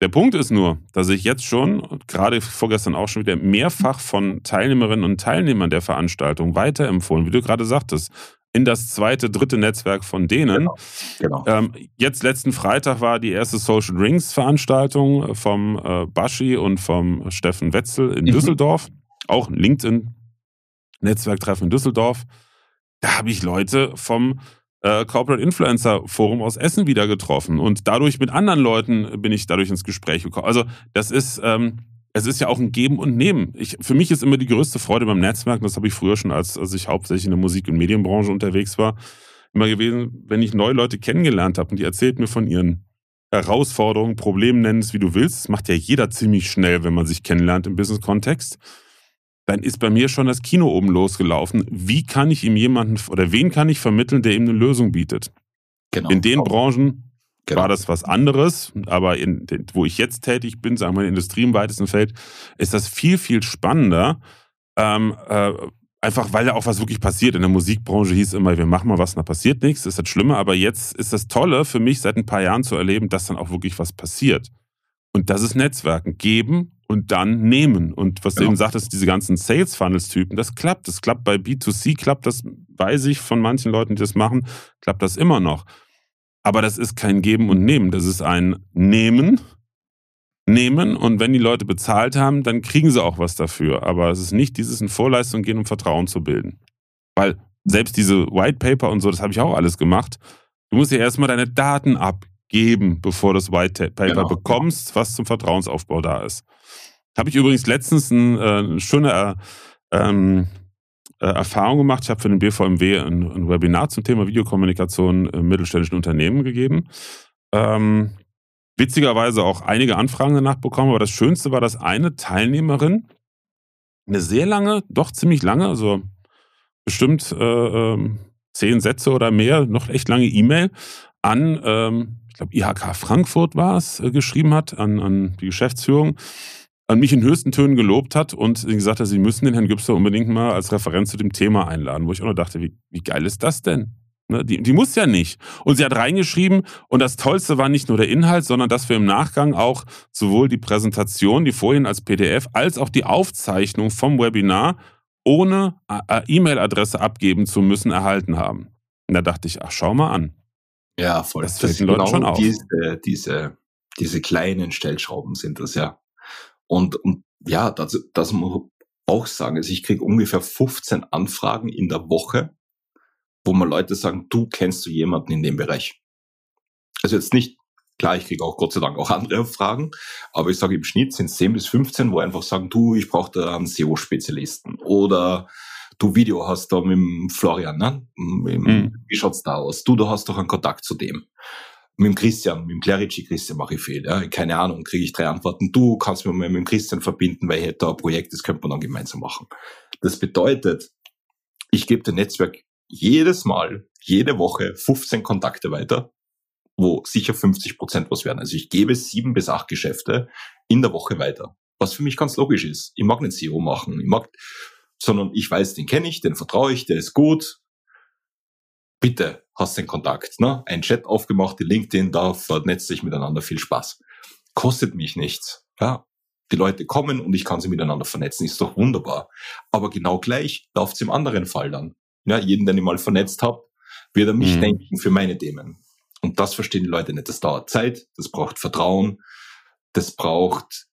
Der Punkt ist nur, dass ich jetzt schon, gerade vorgestern auch schon wieder, mehrfach von Teilnehmerinnen und Teilnehmern der Veranstaltung weiterempfohlen, wie du gerade sagtest, in das zweite, dritte Netzwerk von denen. Genau, genau. Ähm, jetzt letzten Freitag war die erste Social Drinks Veranstaltung vom äh, Baschi und vom Steffen Wetzel in mhm. Düsseldorf. Auch ein LinkedIn-Netzwerktreffen in Düsseldorf. Da habe ich Leute vom äh, Corporate Influencer Forum aus Essen wieder getroffen und dadurch mit anderen Leuten bin ich dadurch ins Gespräch gekommen. Also das ist, ähm, es ist ja auch ein Geben und Nehmen. Ich, für mich ist immer die größte Freude beim Netzwerken, das habe ich früher schon, als, als ich hauptsächlich in der Musik- und Medienbranche unterwegs war, immer gewesen, wenn ich neue Leute kennengelernt habe und die erzählten mir von ihren Herausforderungen, Problemen, nennen es wie du willst. Das macht ja jeder ziemlich schnell, wenn man sich kennenlernt im Business-Kontext dann ist bei mir schon das Kino oben losgelaufen. Wie kann ich ihm jemanden oder wen kann ich vermitteln, der ihm eine Lösung bietet? Genau. In den Branchen genau. war das was anderes, aber in, wo ich jetzt tätig bin, sagen wir in der Industrie im weitesten Feld, ist das viel, viel spannender. Ähm, äh, einfach weil da auch was wirklich passiert. In der Musikbranche hieß immer, wir machen mal was, da passiert nichts, ist das Schlimme. Aber jetzt ist das Tolle für mich seit ein paar Jahren zu erleben, dass dann auch wirklich was passiert. Und das ist Netzwerken. Geben und dann nehmen. Und was genau. du eben sagtest, diese ganzen Sales-Funnels-Typen, das klappt. Das klappt bei B2C, klappt das, weiß ich von manchen Leuten, die das machen, klappt das immer noch. Aber das ist kein Geben und Nehmen. Das ist ein Nehmen, Nehmen und wenn die Leute bezahlt haben, dann kriegen sie auch was dafür. Aber es ist nicht dieses in Vorleistung gehen, um Vertrauen zu bilden. Weil selbst diese White Paper und so, das habe ich auch alles gemacht. Du musst ja erstmal deine Daten abgeben, bevor du das White Paper genau. bekommst, was zum Vertrauensaufbau da ist. Habe ich übrigens letztens ein, äh, eine schöne äh, ähm, äh, Erfahrung gemacht. Ich habe für den BVMW ein, ein, Webinar zum Thema Videokommunikation im mittelständischen Unternehmen gegeben. Ähm, witzigerweise auch einige Anfragen danach bekommen, aber das Schönste war, dass eine Teilnehmerin eine sehr lange, doch ziemlich lange, also bestimmt äh, ähm, zehn Sätze oder mehr, noch echt lange E-Mail an, ähm, glaube, IHK Frankfurt war es, äh, geschrieben hat, an, an die Geschäftsführung an mich in höchsten Tönen gelobt hat und gesagt hat, sie müssen den Herrn Gübster unbedingt mal als Referenz zu dem Thema einladen, wo ich auch noch dachte, wie, wie geil ist das denn? Ne, die, die muss ja nicht. Und sie hat reingeschrieben, und das Tollste war nicht nur der Inhalt, sondern dass wir im Nachgang auch sowohl die Präsentation, die vorhin als PDF, als auch die Aufzeichnung vom Webinar ohne E-Mail-Adresse abgeben zu müssen, erhalten haben. Und da dachte ich, ach, schau mal an. Ja, voll. Das fällt den Leuten genau schon auf. Diese, diese, diese kleinen Stellschrauben sind das ja. Und, und ja, das, das muss man auch sagen. Also ich kriege ungefähr 15 Anfragen in der Woche wo man Leute sagen, du kennst du jemanden in dem Bereich. Also jetzt nicht, klar, ich kriege auch Gott sei Dank auch andere Fragen, aber ich sage im Schnitt sind es 10 bis 15, wo einfach sagen, du, ich brauche da einen SEO-Spezialisten oder du Video hast da mit dem Florian, ne? Mit, mhm. Wie schaut's da aus? Du, du hast doch einen Kontakt zu dem. Mit dem Christian, mit dem Clerici Christian mache ich viel. Ja? Keine Ahnung, kriege ich drei Antworten. Du kannst mich mal mit dem Christian verbinden, weil ich hätte da ein Projekt, das könnte man dann gemeinsam machen. Das bedeutet, ich gebe dem Netzwerk jedes Mal, jede Woche 15 Kontakte weiter, wo sicher 50 Prozent was werden. Also ich gebe sieben bis acht Geschäfte in der Woche weiter. Was für mich ganz logisch ist. Ich mag nicht SEO machen, ich mag, sondern ich weiß, den kenne ich, den vertraue ich, der ist gut. Bitte hast den Kontakt. Ne? Ein Chat aufgemacht, die LinkedIn, da vernetzt sich miteinander. Viel Spaß. Kostet mich nichts. Ja, die Leute kommen und ich kann sie miteinander vernetzen, ist doch wunderbar. Aber genau gleich läuft es im anderen Fall dann ja, jeden, den ich mal vernetzt habe, wird er mich mhm. denken für meine Themen. Und das verstehen die Leute nicht. Das dauert Zeit, das braucht Vertrauen, das braucht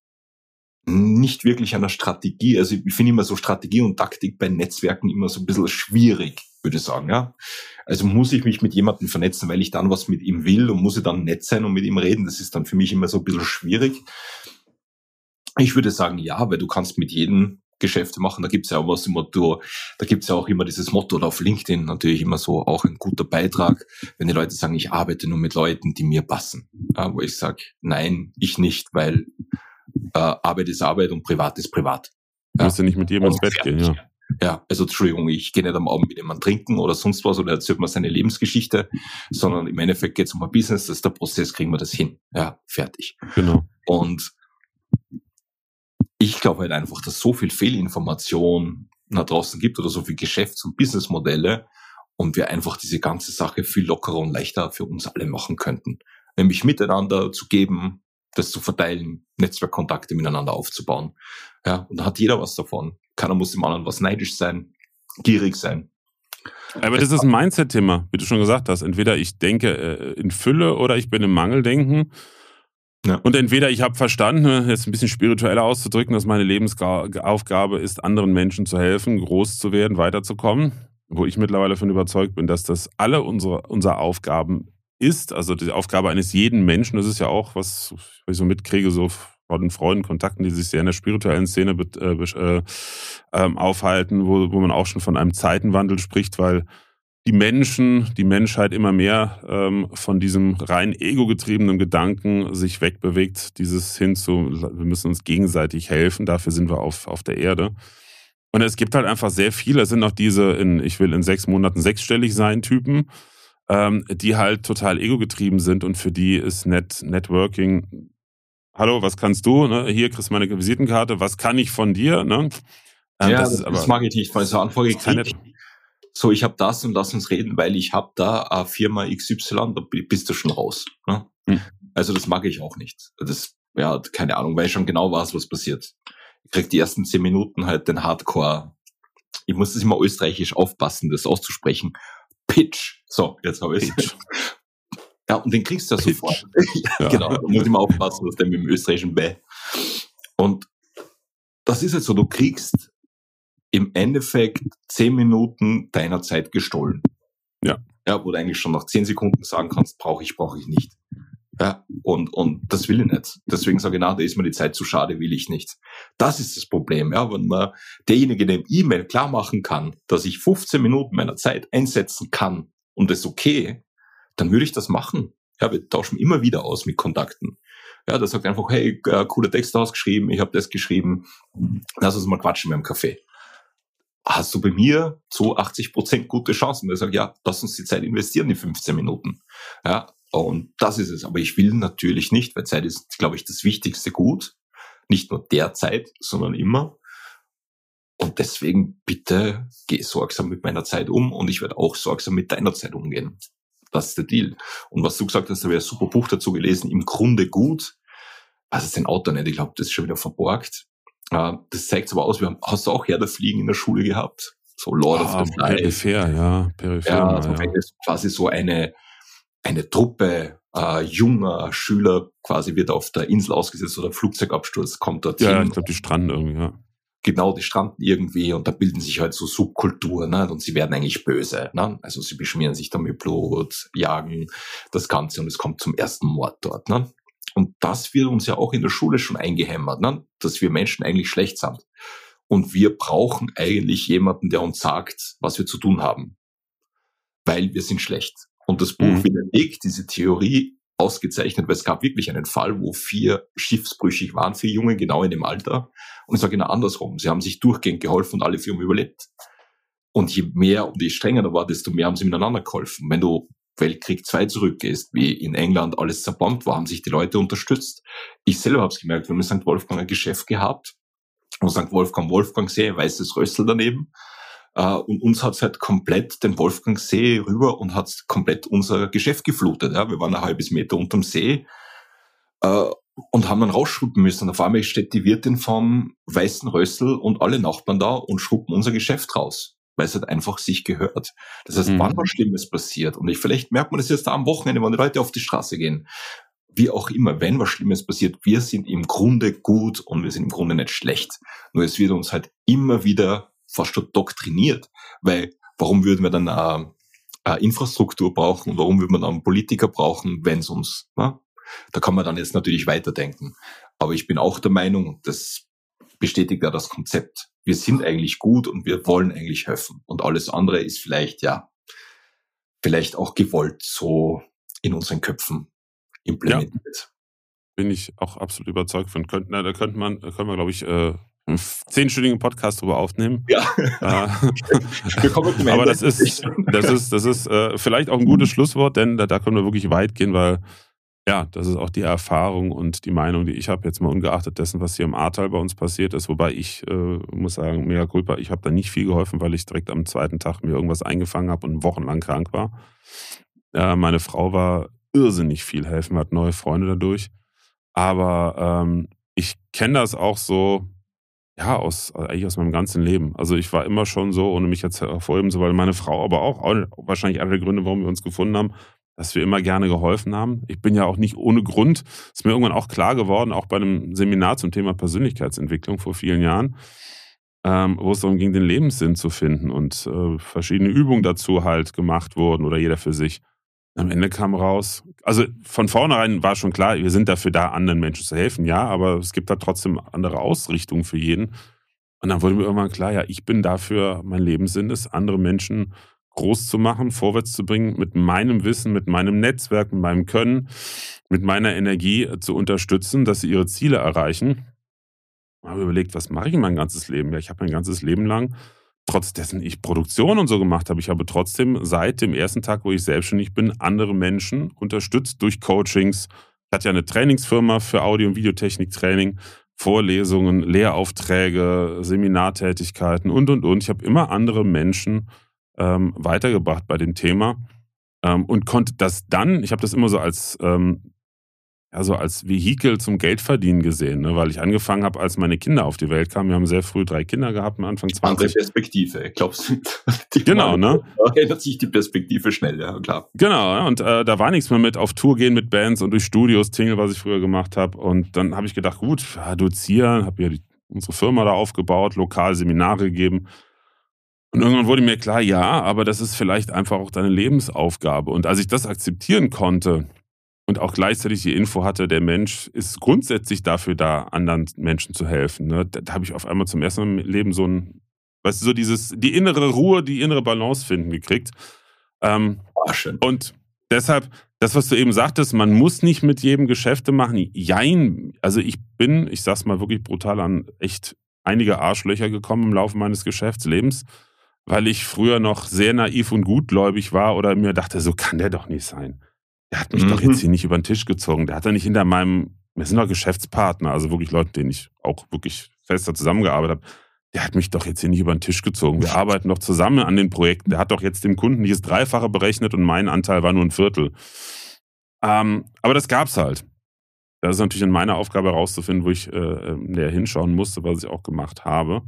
nicht wirklich einer Strategie. Also ich finde immer so Strategie und Taktik bei Netzwerken immer so ein bisschen schwierig, würde ich sagen. Ja? Also muss ich mich mit jemandem vernetzen, weil ich dann was mit ihm will und muss ich dann nett sein und mit ihm reden. Das ist dann für mich immer so ein bisschen schwierig. Ich würde sagen, ja, weil du kannst mit jedem Geschäfte machen. Da gibt's ja auch was im Motto, da gibt's ja auch immer dieses Motto oder auf LinkedIn natürlich immer so auch ein guter Beitrag, wenn die Leute sagen, ich arbeite nur mit Leuten, die mir passen. Ja, wo ich sage, nein, ich nicht, weil äh, Arbeit ist Arbeit und Privat ist Privat. Du musst ja nicht mit jedem ins Bett gehen, ja. Ja, also Entschuldigung, ich gehe nicht am Abend mit jemandem trinken oder sonst was oder erzählt mir seine Lebensgeschichte, sondern im Endeffekt geht es um ein Business, das ist der Prozess, kriegen wir das hin. Ja, fertig. Genau. Und ich glaube halt einfach, dass so viel Fehlinformation da draußen gibt oder so viel Geschäfts- und Businessmodelle und wir einfach diese ganze Sache viel lockerer und leichter für uns alle machen könnten. Nämlich miteinander zu geben, das zu verteilen, Netzwerkkontakte miteinander aufzubauen. Ja, und da hat jeder was davon. Keiner muss dem anderen was neidisch sein, gierig sein. Aber das ist ein Mindset-Thema, wie du schon gesagt hast. Entweder ich denke äh, in Fülle oder ich bin im Mangeldenken. Ja. Und entweder ich habe verstanden, jetzt ein bisschen spiritueller auszudrücken, dass meine Lebensaufgabe ist, anderen Menschen zu helfen, groß zu werden, weiterzukommen. Wo ich mittlerweile davon überzeugt bin, dass das alle unsere, unsere Aufgaben ist. Also die Aufgabe eines jeden Menschen. Das ist ja auch, was ich so mitkriege, so von Freunden, Kontakten, die sich sehr in der spirituellen Szene äh, äh, ähm, aufhalten, wo, wo man auch schon von einem Zeitenwandel spricht, weil die Menschen, die Menschheit immer mehr ähm, von diesem rein ego-getriebenen Gedanken sich wegbewegt, dieses hin zu, wir müssen uns gegenseitig helfen, dafür sind wir auf, auf der Erde. Und es gibt halt einfach sehr viele, es sind auch diese, in, ich will in sechs Monaten sechsstellig sein Typen, ähm, die halt total ego-getrieben sind und für die ist Net Networking, hallo, was kannst du? Ne? Hier kriegst du meine Visitenkarte, was kann ich von dir? Ne? Ähm, ja, das, das, aber, das mag ich nicht, weil so Anfrage kriege so, ich habe das und lass uns reden, weil ich habe da eine Firma XY, da bist du schon raus. Ne? Mhm. Also das mag ich auch nicht. Das, ja, keine Ahnung, weil ich schon genau weiß, was passiert. Ich krieg die ersten zehn Minuten halt den Hardcore. Ich muss das immer österreichisch aufpassen, das auszusprechen. Pitch. So, jetzt habe ich Ja, und den kriegst du ja sofort. ja. Genau, da muss ich mal aufpassen, was der mit dem österreichischen B. Und das ist jetzt so, du kriegst im Endeffekt zehn Minuten deiner Zeit gestohlen. Ja. Ja, wo du eigentlich schon nach zehn Sekunden sagen kannst, brauche ich, brauche ich nicht. Ja, und, und das will ich nicht. Deswegen sage ich, na, da ist mir die Zeit zu schade, will ich nicht. Das ist das Problem, ja, wenn man derjenige dem E-Mail klar machen kann, dass ich 15 Minuten meiner Zeit einsetzen kann und das ist okay, dann würde ich das machen. Ja, wir tauschen immer wieder aus mit Kontakten. Ja, der sagt einfach, hey, äh, cooler Text ausgeschrieben, ich habe das geschrieben, lass uns mal quatschen beim Kaffee hast du bei mir zu 80 Prozent gute Chancen. Ich sage, ja, lass uns die Zeit investieren, die 15 Minuten. Ja, und das ist es. Aber ich will natürlich nicht, weil Zeit ist, glaube ich, das wichtigste Gut. Nicht nur der Zeit, sondern immer. Und deswegen bitte geh sorgsam mit meiner Zeit um und ich werde auch sorgsam mit deiner Zeit umgehen. Das ist der Deal. Und was du gesagt hast, da wäre ein super Buch dazu gelesen, im Grunde gut. Was ist den Autor nicht? Ich glaube, das ist schon wieder verborgt. Äh, das zeigt aber aus, wir haben, hast du auch Herr der Fliegen in der Schule gehabt? So Lord ah, of the Flies. Peripher, ja. Peripher, ja, also ja. quasi so eine, eine Truppe äh, junger Schüler quasi wird auf der Insel ausgesetzt oder Flugzeugabsturz kommt dort Ja, ich glaube, die stranden irgendwie, ja. Genau, die stranden irgendwie und da bilden sich halt so Subkulturen ne? und sie werden eigentlich böse. Ne? Also sie beschmieren sich da mit Blut, jagen das Ganze und es kommt zum ersten Mord dort. Ne? Und das wird uns ja auch in der Schule schon eingehämmert, ne? dass wir Menschen eigentlich schlecht sind. Und wir brauchen eigentlich jemanden, der uns sagt, was wir zu tun haben. Weil wir sind schlecht. Und das Buch mhm. widerlegt diese Theorie ausgezeichnet, weil es gab wirklich einen Fall, wo vier schiffsbrüchig waren, vier Junge genau in dem Alter. Und ich sage genau andersrum. Sie haben sich durchgehend geholfen und alle vier haben überlebt. Und je mehr und je strenger da war, desto mehr haben sie miteinander geholfen. Wenn du Weltkrieg 2 zurückgehst, wie in England alles zerbombt war, haben sich die Leute unterstützt. Ich selber habe es gemerkt, wir haben in St. Wolfgang ein Geschäft gehabt und St. Wolfgang Wolfgangsee, weißes Rössel daneben. Uh, und uns hat's halt komplett den Wolfgangsee rüber und hat komplett unser Geschäft geflutet. Ja. Wir waren ein halbes Meter unterm See uh, und haben dann rausschruppen müssen. Und auf einmal steht die Wirtin vom Weißen Rössel und alle Nachbarn da und schruppen unser Geschäft raus, weil es halt einfach sich gehört. Das heißt, mhm. wann was Schlimmes passiert, und ich, vielleicht merkt man das jetzt da am Wochenende, wenn die Leute auf die Straße gehen, wie auch immer, wenn was Schlimmes passiert, wir sind im Grunde gut und wir sind im Grunde nicht schlecht. Nur es wird uns halt immer wieder fast schon doktriniert, weil warum würden wir dann eine, eine Infrastruktur brauchen, warum würden wir dann Politiker brauchen, wenn es uns, na? da kann man dann jetzt natürlich weiterdenken. Aber ich bin auch der Meinung, das bestätigt ja das Konzept. Wir sind eigentlich gut und wir wollen eigentlich helfen. Und alles andere ist vielleicht, ja, vielleicht auch gewollt so in unseren Köpfen implementiert. Ja, bin ich auch absolut überzeugt von. Könnt, na, da könnte man, können wir, glaube ich, äh, einen zehnstündigen Podcast drüber aufnehmen. Ja. Äh, aber das ist, das ist, das ist äh, vielleicht auch ein gutes Schlusswort, denn da, da können wir wirklich weit gehen, weil ja, das ist auch die Erfahrung und die Meinung, die ich habe, jetzt mal ungeachtet dessen, was hier im Ahrtal bei uns passiert ist. Wobei ich äh, muss sagen, mega culpa, ich habe da nicht viel geholfen, weil ich direkt am zweiten Tag mir irgendwas eingefangen habe und wochenlang krank war. Äh, meine Frau war irrsinnig viel helfen, hat neue Freunde dadurch. Aber ähm, ich kenne das auch so, ja, aus, eigentlich aus meinem ganzen Leben. Also ich war immer schon so, ohne mich jetzt hervorheben zu wollen, meine Frau, aber auch, wahrscheinlich einer der Gründe, warum wir uns gefunden haben, dass wir immer gerne geholfen haben. Ich bin ja auch nicht ohne Grund, ist mir irgendwann auch klar geworden, auch bei einem Seminar zum Thema Persönlichkeitsentwicklung vor vielen Jahren, ähm, wo es darum ging, den Lebenssinn zu finden und äh, verschiedene Übungen dazu halt gemacht wurden oder jeder für sich. Am Ende kam raus, also von vornherein war schon klar, wir sind dafür da, anderen Menschen zu helfen, ja, aber es gibt da trotzdem andere Ausrichtungen für jeden. Und dann wurde mir irgendwann klar, ja, ich bin dafür, mein Lebenssinn ist, andere Menschen groß zu machen, vorwärts zu bringen, mit meinem Wissen, mit meinem Netzwerk, mit meinem Können, mit meiner Energie zu unterstützen, dass sie ihre Ziele erreichen. Ich habe überlegt, was mache ich mein ganzes Leben? Ja, ich habe mein ganzes Leben lang trotz dessen ich Produktion und so gemacht habe, ich habe trotzdem seit dem ersten Tag, wo ich selbstständig bin, andere Menschen unterstützt durch Coachings. Ich hatte ja eine Trainingsfirma für Audio- und Videotechnik-Training, Vorlesungen, Lehraufträge, Seminartätigkeiten und, und, und. Ich habe immer andere Menschen ähm, weitergebracht bei dem Thema ähm, und konnte das dann, ich habe das immer so als ähm, ja, so als Vehikel zum Geldverdienen gesehen, ne? weil ich angefangen habe, als meine Kinder auf die Welt kamen. Wir haben sehr früh drei Kinder gehabt, am Anfang 20. Andere Perspektive, glaubst du? genau, ne? Da ändert sich die Perspektive schnell, ja, klar. Genau, ja, und äh, da war nichts mehr mit auf Tour gehen mit Bands und durch Studios tingeln, was ich früher gemacht habe. Und dann habe ich gedacht, gut, ja, dozieren, habe ja die, unsere Firma da aufgebaut, lokal Seminare gegeben. Und irgendwann wurde mir klar, ja, aber das ist vielleicht einfach auch deine Lebensaufgabe. Und als ich das akzeptieren konnte, und auch gleichzeitig die Info hatte, der Mensch ist grundsätzlich dafür da, anderen Menschen zu helfen. Ne? Da, da habe ich auf einmal zum ersten Mal im Leben so ein, weißt du, so dieses, die innere Ruhe, die innere Balance finden gekriegt. Ähm, schön. Und deshalb, das, was du eben sagtest, man muss nicht mit jedem Geschäfte machen. Jein, also ich bin, ich sag's mal wirklich brutal an, echt einige Arschlöcher gekommen im Laufe meines Geschäftslebens, weil ich früher noch sehr naiv und gutgläubig war oder mir dachte, so kann der doch nicht sein der hat mich mhm. doch jetzt hier nicht über den Tisch gezogen. Der hat ja nicht hinter meinem, wir sind doch Geschäftspartner, also wirklich Leute, denen ich auch wirklich fester zusammengearbeitet habe. der hat mich doch jetzt hier nicht über den Tisch gezogen. Wir arbeiten doch zusammen an den Projekten. Der hat doch jetzt dem Kunden dieses Dreifache berechnet und mein Anteil war nur ein Viertel. Ähm, aber das gab's halt. Das ist natürlich in meiner Aufgabe herauszufinden, wo ich äh, näher hinschauen musste, was ich auch gemacht habe.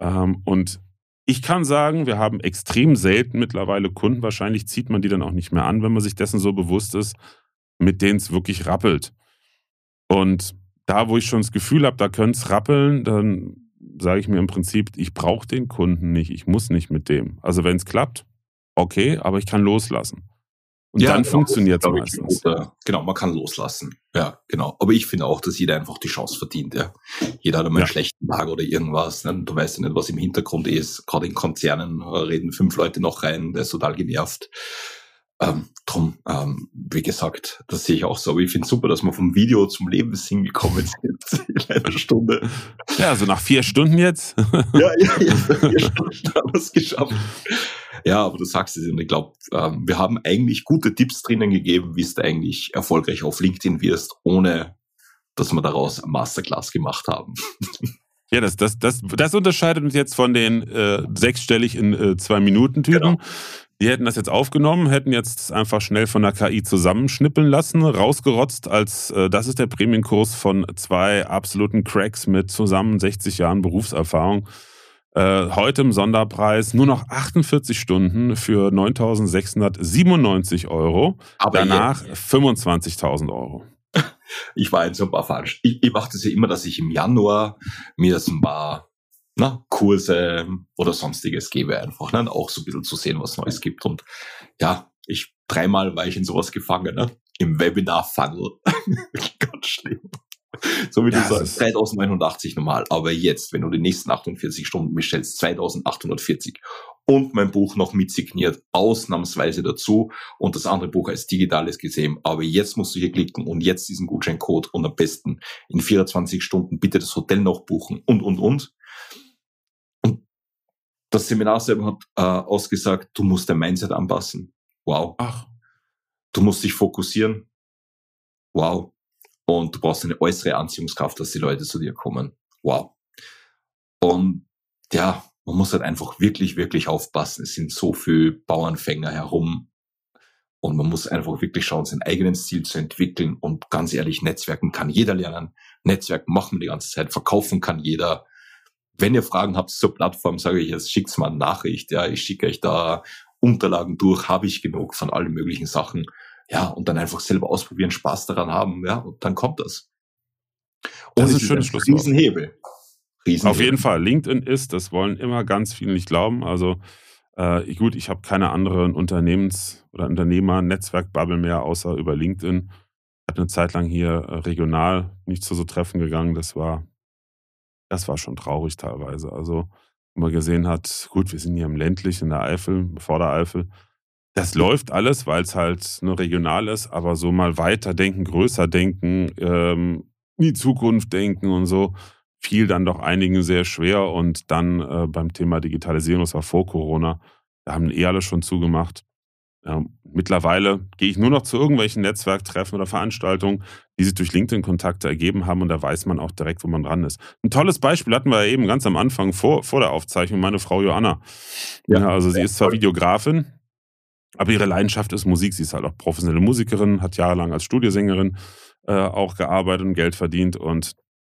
Ähm, und ich kann sagen, wir haben extrem selten mittlerweile Kunden. Wahrscheinlich zieht man die dann auch nicht mehr an, wenn man sich dessen so bewusst ist, mit denen es wirklich rappelt. Und da, wo ich schon das Gefühl habe, da könnte es rappeln, dann sage ich mir im Prinzip, ich brauche den Kunden nicht, ich muss nicht mit dem. Also wenn es klappt, okay, aber ich kann loslassen. Und ja, dann genau, funktioniert es meistens. Guter, genau, man kann loslassen. Ja, genau. Aber ich finde auch, dass jeder einfach die Chance verdient. Ja. Jeder hat einmal ja. einen schlechten Tag oder irgendwas. Ne? Du weißt ja nicht, was im Hintergrund ist. Gerade in Konzernen reden fünf Leute noch rein, der ist total genervt. Ähm, drum, ähm, wie gesagt, das sehe ich auch so. Aber ich finde es super, dass wir vom Video zum Lebenssinn gekommen sind in einer Stunde. Ja, also nach vier Stunden jetzt. ja, ja, ja, vier Stunden haben wir es geschafft. Ja, aber du sagst es und ich glaube, ähm, wir haben eigentlich gute Tipps drinnen gegeben, wie du eigentlich erfolgreich auf LinkedIn wirst, ohne dass wir daraus eine Masterclass gemacht haben. Ja, das, das, das, das unterscheidet uns jetzt von den äh, sechsstellig in äh, zwei Minuten Typen. Genau. Die hätten das jetzt aufgenommen, hätten jetzt einfach schnell von der KI zusammenschnippeln lassen, rausgerotzt, als äh, das ist der Prämienkurs von zwei absoluten Cracks mit zusammen 60 Jahren Berufserfahrung. Äh, heute im Sonderpreis nur noch 48 Stunden für 9.697 Euro. Aber danach 25.000 Euro. Ich war jetzt so ein paar falsch. Ich, ich mache das ja immer, dass ich im Januar mir so ein paar na, Kurse oder sonstiges gebe einfach, ne? auch so ein bisschen zu sehen, was Neues gibt. Und ja, ich dreimal war ich in sowas gefangen, ne? im Webinar-Funnel. Ganz schlimm. So wie ja, du sagst, 3180 normal. Aber jetzt, wenn du die nächsten 48 Stunden bestellst, 2840 und mein Buch noch mitsigniert, ausnahmsweise dazu und das andere Buch als digitales gesehen. Aber jetzt musst du hier klicken und jetzt diesen Gutscheincode und am besten in 24 Stunden bitte das Hotel noch buchen und, und, und das Seminar selber hat äh, ausgesagt, du musst dein Mindset anpassen. Wow. Ach. Du musst dich fokussieren. Wow. Und du brauchst eine äußere Anziehungskraft, dass die Leute zu dir kommen. Wow. Und ja, man muss halt einfach wirklich, wirklich aufpassen. Es sind so viele Bauernfänger herum. Und man muss einfach wirklich schauen, sein eigenes Ziel zu entwickeln. Und ganz ehrlich, Netzwerken kann jeder lernen. Netzwerken machen wir die ganze Zeit. Verkaufen kann jeder. Wenn ihr Fragen habt zur Plattform, sage ich jetzt, schickt's mal eine Nachricht. Ja, ich schicke euch da Unterlagen durch, habe ich genug von allen möglichen Sachen. Ja, und dann einfach selber ausprobieren, Spaß daran haben, ja, und dann kommt das. Und das ist ein schönes Schlusswort. Riesenhebel. Riesenhebel. Auf jeden Fall. LinkedIn ist, das wollen immer ganz viele nicht glauben. Also äh, gut, ich habe keine anderen Unternehmens- oder Unternehmer-Netzwerkbubble mehr, außer über LinkedIn. Hat eine Zeit lang hier äh, regional nicht zu so Treffen gegangen. Das war das war schon traurig teilweise. Also, wo man gesehen hat, gut, wir sind hier im ländlich in der Eifel, vor der Eifel. Das läuft alles, weil es halt nur regional ist, aber so mal weiterdenken, größer denken, ähm, in die Zukunft denken und so, fiel dann doch einigen sehr schwer. Und dann äh, beim Thema Digitalisierung, das war vor Corona, da haben eh alle schon zugemacht. Ja, mittlerweile gehe ich nur noch zu irgendwelchen Netzwerktreffen oder Veranstaltungen, die sich durch LinkedIn-Kontakte ergeben haben und da weiß man auch direkt, wo man dran ist. Ein tolles Beispiel hatten wir ja eben ganz am Anfang vor, vor der Aufzeichnung, meine Frau Joanna. Ja, ja also sie ist zwar Videografin, aber ihre Leidenschaft ist Musik. Sie ist halt auch professionelle Musikerin, hat jahrelang als Studiosängerin äh, auch gearbeitet und Geld verdient und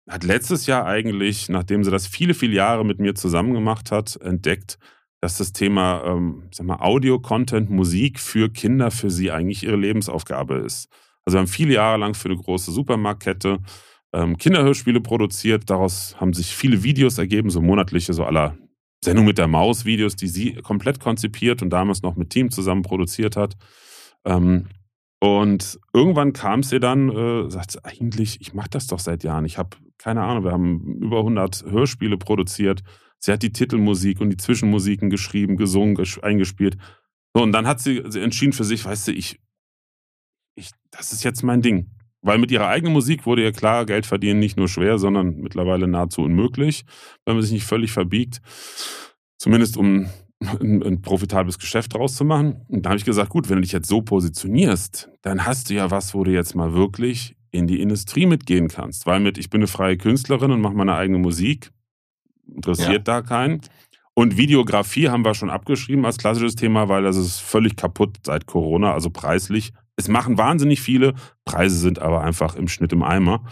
hat letztes Jahr eigentlich, nachdem sie das viele, viele Jahre mit mir zusammen gemacht hat, entdeckt, dass das Thema ähm, Audio-Content, Musik für Kinder für sie eigentlich ihre Lebensaufgabe ist. Also wir haben viele Jahre lang für eine große Supermarktkette ähm, Kinderhörspiele produziert. Daraus haben sich viele Videos ergeben, so monatliche, so aller Sendung mit der Maus Videos, die sie komplett konzipiert und damals noch mit Team zusammen produziert hat. Ähm, und irgendwann kam sie dann, äh, sagt eigentlich, ich mache das doch seit Jahren. Ich habe keine Ahnung, wir haben über 100 Hörspiele produziert. Sie hat die Titelmusik und die Zwischenmusiken geschrieben, gesungen, eingespielt. So, und dann hat sie, sie entschieden für sich, weißt du, ich, ich, das ist jetzt mein Ding. Weil mit ihrer eigenen Musik wurde ihr klar, Geld verdienen nicht nur schwer, sondern mittlerweile nahezu unmöglich, wenn man sich nicht völlig verbiegt. Zumindest um ein, ein profitables Geschäft draus zu machen. Und da habe ich gesagt, gut, wenn du dich jetzt so positionierst, dann hast du ja was, wo du jetzt mal wirklich in die Industrie mitgehen kannst. Weil mit, ich bin eine freie Künstlerin und mache meine eigene Musik, interessiert ja. da keinen. Und Videografie haben wir schon abgeschrieben als klassisches Thema, weil das ist völlig kaputt seit Corona, also preislich. Es machen wahnsinnig viele, Preise sind aber einfach im Schnitt im Eimer.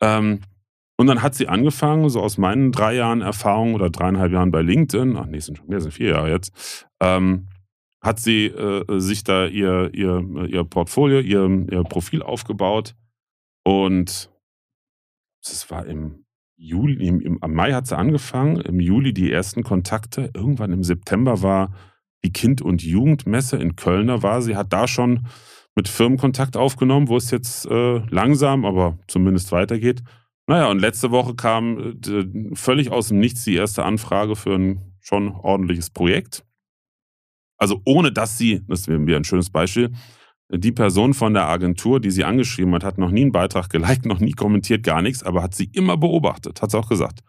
Ähm, und dann hat sie angefangen, so aus meinen drei Jahren Erfahrung oder dreieinhalb Jahren bei LinkedIn, ach nee, sind schon mehr, sind vier Jahre jetzt, ähm, hat sie äh, sich da ihr, ihr, ihr Portfolio, ihr, ihr Profil aufgebaut und es war im Juli, im, im, Mai hat sie angefangen, im Juli die ersten Kontakte. Irgendwann im September war die Kind- und Jugendmesse in Köln. war sie, hat da schon mit Firmen Kontakt aufgenommen, wo es jetzt äh, langsam, aber zumindest weitergeht. Naja, und letzte Woche kam äh, völlig aus dem Nichts die erste Anfrage für ein schon ordentliches Projekt. Also ohne dass sie, das wäre ein schönes Beispiel, die Person von der Agentur, die sie angeschrieben hat, hat noch nie einen Beitrag geliked, noch nie kommentiert, gar nichts, aber hat sie immer beobachtet, hat sie auch gesagt.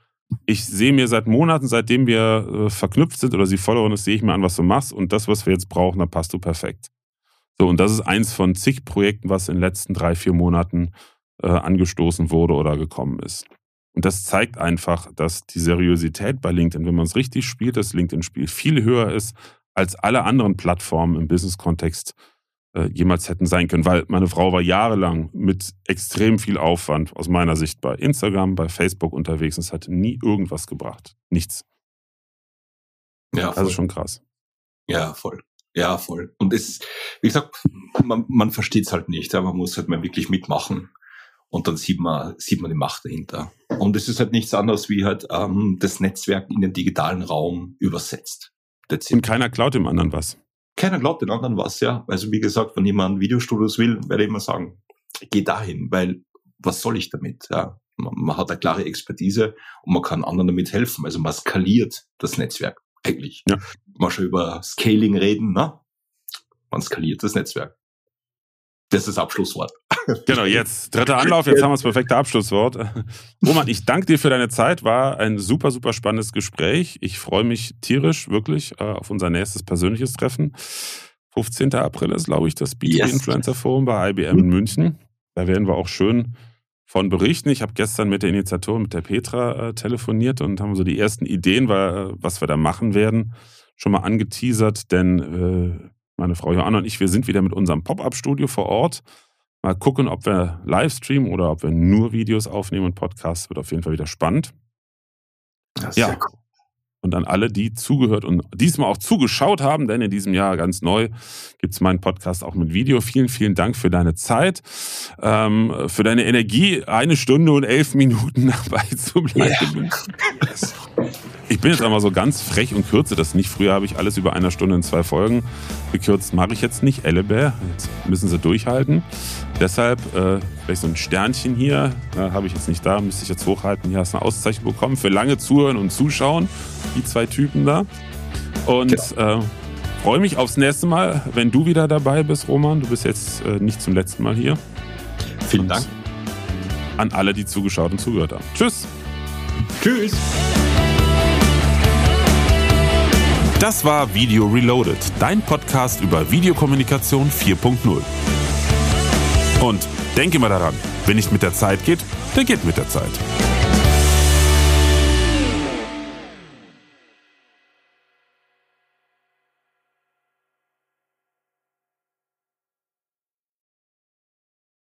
Ich sehe mir seit Monaten, seitdem wir äh, verknüpft sind oder sie Followerin ist, sehe ich mir an, was du machst und das, was wir jetzt brauchen, da passt du perfekt. So, und das ist eins von zig Projekten, was in den letzten drei, vier Monaten äh, angestoßen wurde oder gekommen ist. Und das zeigt einfach, dass die Seriosität bei LinkedIn, wenn man es richtig spielt, das LinkedIn-Spiel viel höher ist als alle anderen Plattformen im Business-Kontext äh, jemals hätten sein können, weil meine Frau war jahrelang mit extrem viel Aufwand aus meiner Sicht bei Instagram, bei Facebook unterwegs und es hat nie irgendwas gebracht. Nichts. Ja, voll. also schon krass. Ja, voll. Ja, voll. Und es, wie gesagt, man, man versteht es halt nicht, aber man muss halt mal wirklich mitmachen. Und dann sieht man, sieht man die Macht dahinter. Und es ist halt nichts anderes wie halt ähm, das Netzwerk in den digitalen Raum übersetzt. Und keiner klaut dem anderen was keiner glaubt den anderen was, ja. Also wie gesagt, wenn jemand Videostudios will, werde ich immer sagen, geh dahin, weil was soll ich damit? Ja, man, man hat eine klare Expertise und man kann anderen damit helfen. Also man skaliert das Netzwerk eigentlich. Ja. Man schon über Scaling reden, ne? Man skaliert das Netzwerk. Das ist das Abschlusswort. Genau, jetzt dritter Anlauf, jetzt haben wir das perfekte Abschlusswort. Roman, ich danke dir für deine Zeit, war ein super, super spannendes Gespräch. Ich freue mich tierisch, wirklich, äh, auf unser nächstes persönliches Treffen. 15. April ist, glaube ich, das B2B yes. Influencer Forum bei IBM in München. Da werden wir auch schön von berichten. Ich habe gestern mit der Initiatorin, mit der Petra, äh, telefoniert und haben so die ersten Ideen, weil, was wir da machen werden, schon mal angeteasert, denn äh, meine Frau Johanna und ich, wir sind wieder mit unserem Pop-Up-Studio vor Ort. Mal gucken, ob wir Livestream oder ob wir nur Videos aufnehmen und Podcasts. Wird auf jeden Fall wieder spannend. ja. Cool. Und an alle, die zugehört und diesmal auch zugeschaut haben, denn in diesem Jahr ganz neu gibt es meinen Podcast auch mit Video. Vielen, vielen Dank für deine Zeit, ähm, für deine Energie, eine Stunde und elf Minuten dabei zu bleiben. Yeah. Ich bin jetzt einmal so ganz frech und kürze das nicht. Früher habe ich alles über eine Stunde in zwei Folgen gekürzt. Mache ich jetzt nicht. Ellebär, jetzt müssen sie durchhalten. Deshalb äh, vielleicht so ein Sternchen hier, äh, habe ich jetzt nicht da, müsste ich jetzt hochhalten. Hier hast du eine Auszeichnung bekommen für lange Zuhören und Zuschauen. Die zwei Typen da. Und genau. äh, freue mich aufs nächste Mal, wenn du wieder dabei bist, Roman. Du bist jetzt äh, nicht zum letzten Mal hier. Vielen und Dank. An alle, die zugeschaut und zugehört haben. Tschüss. Tschüss. Das war Video Reloaded, dein Podcast über Videokommunikation 4.0. Und denke immer daran, wenn nicht mit der Zeit geht, der geht mit der Zeit.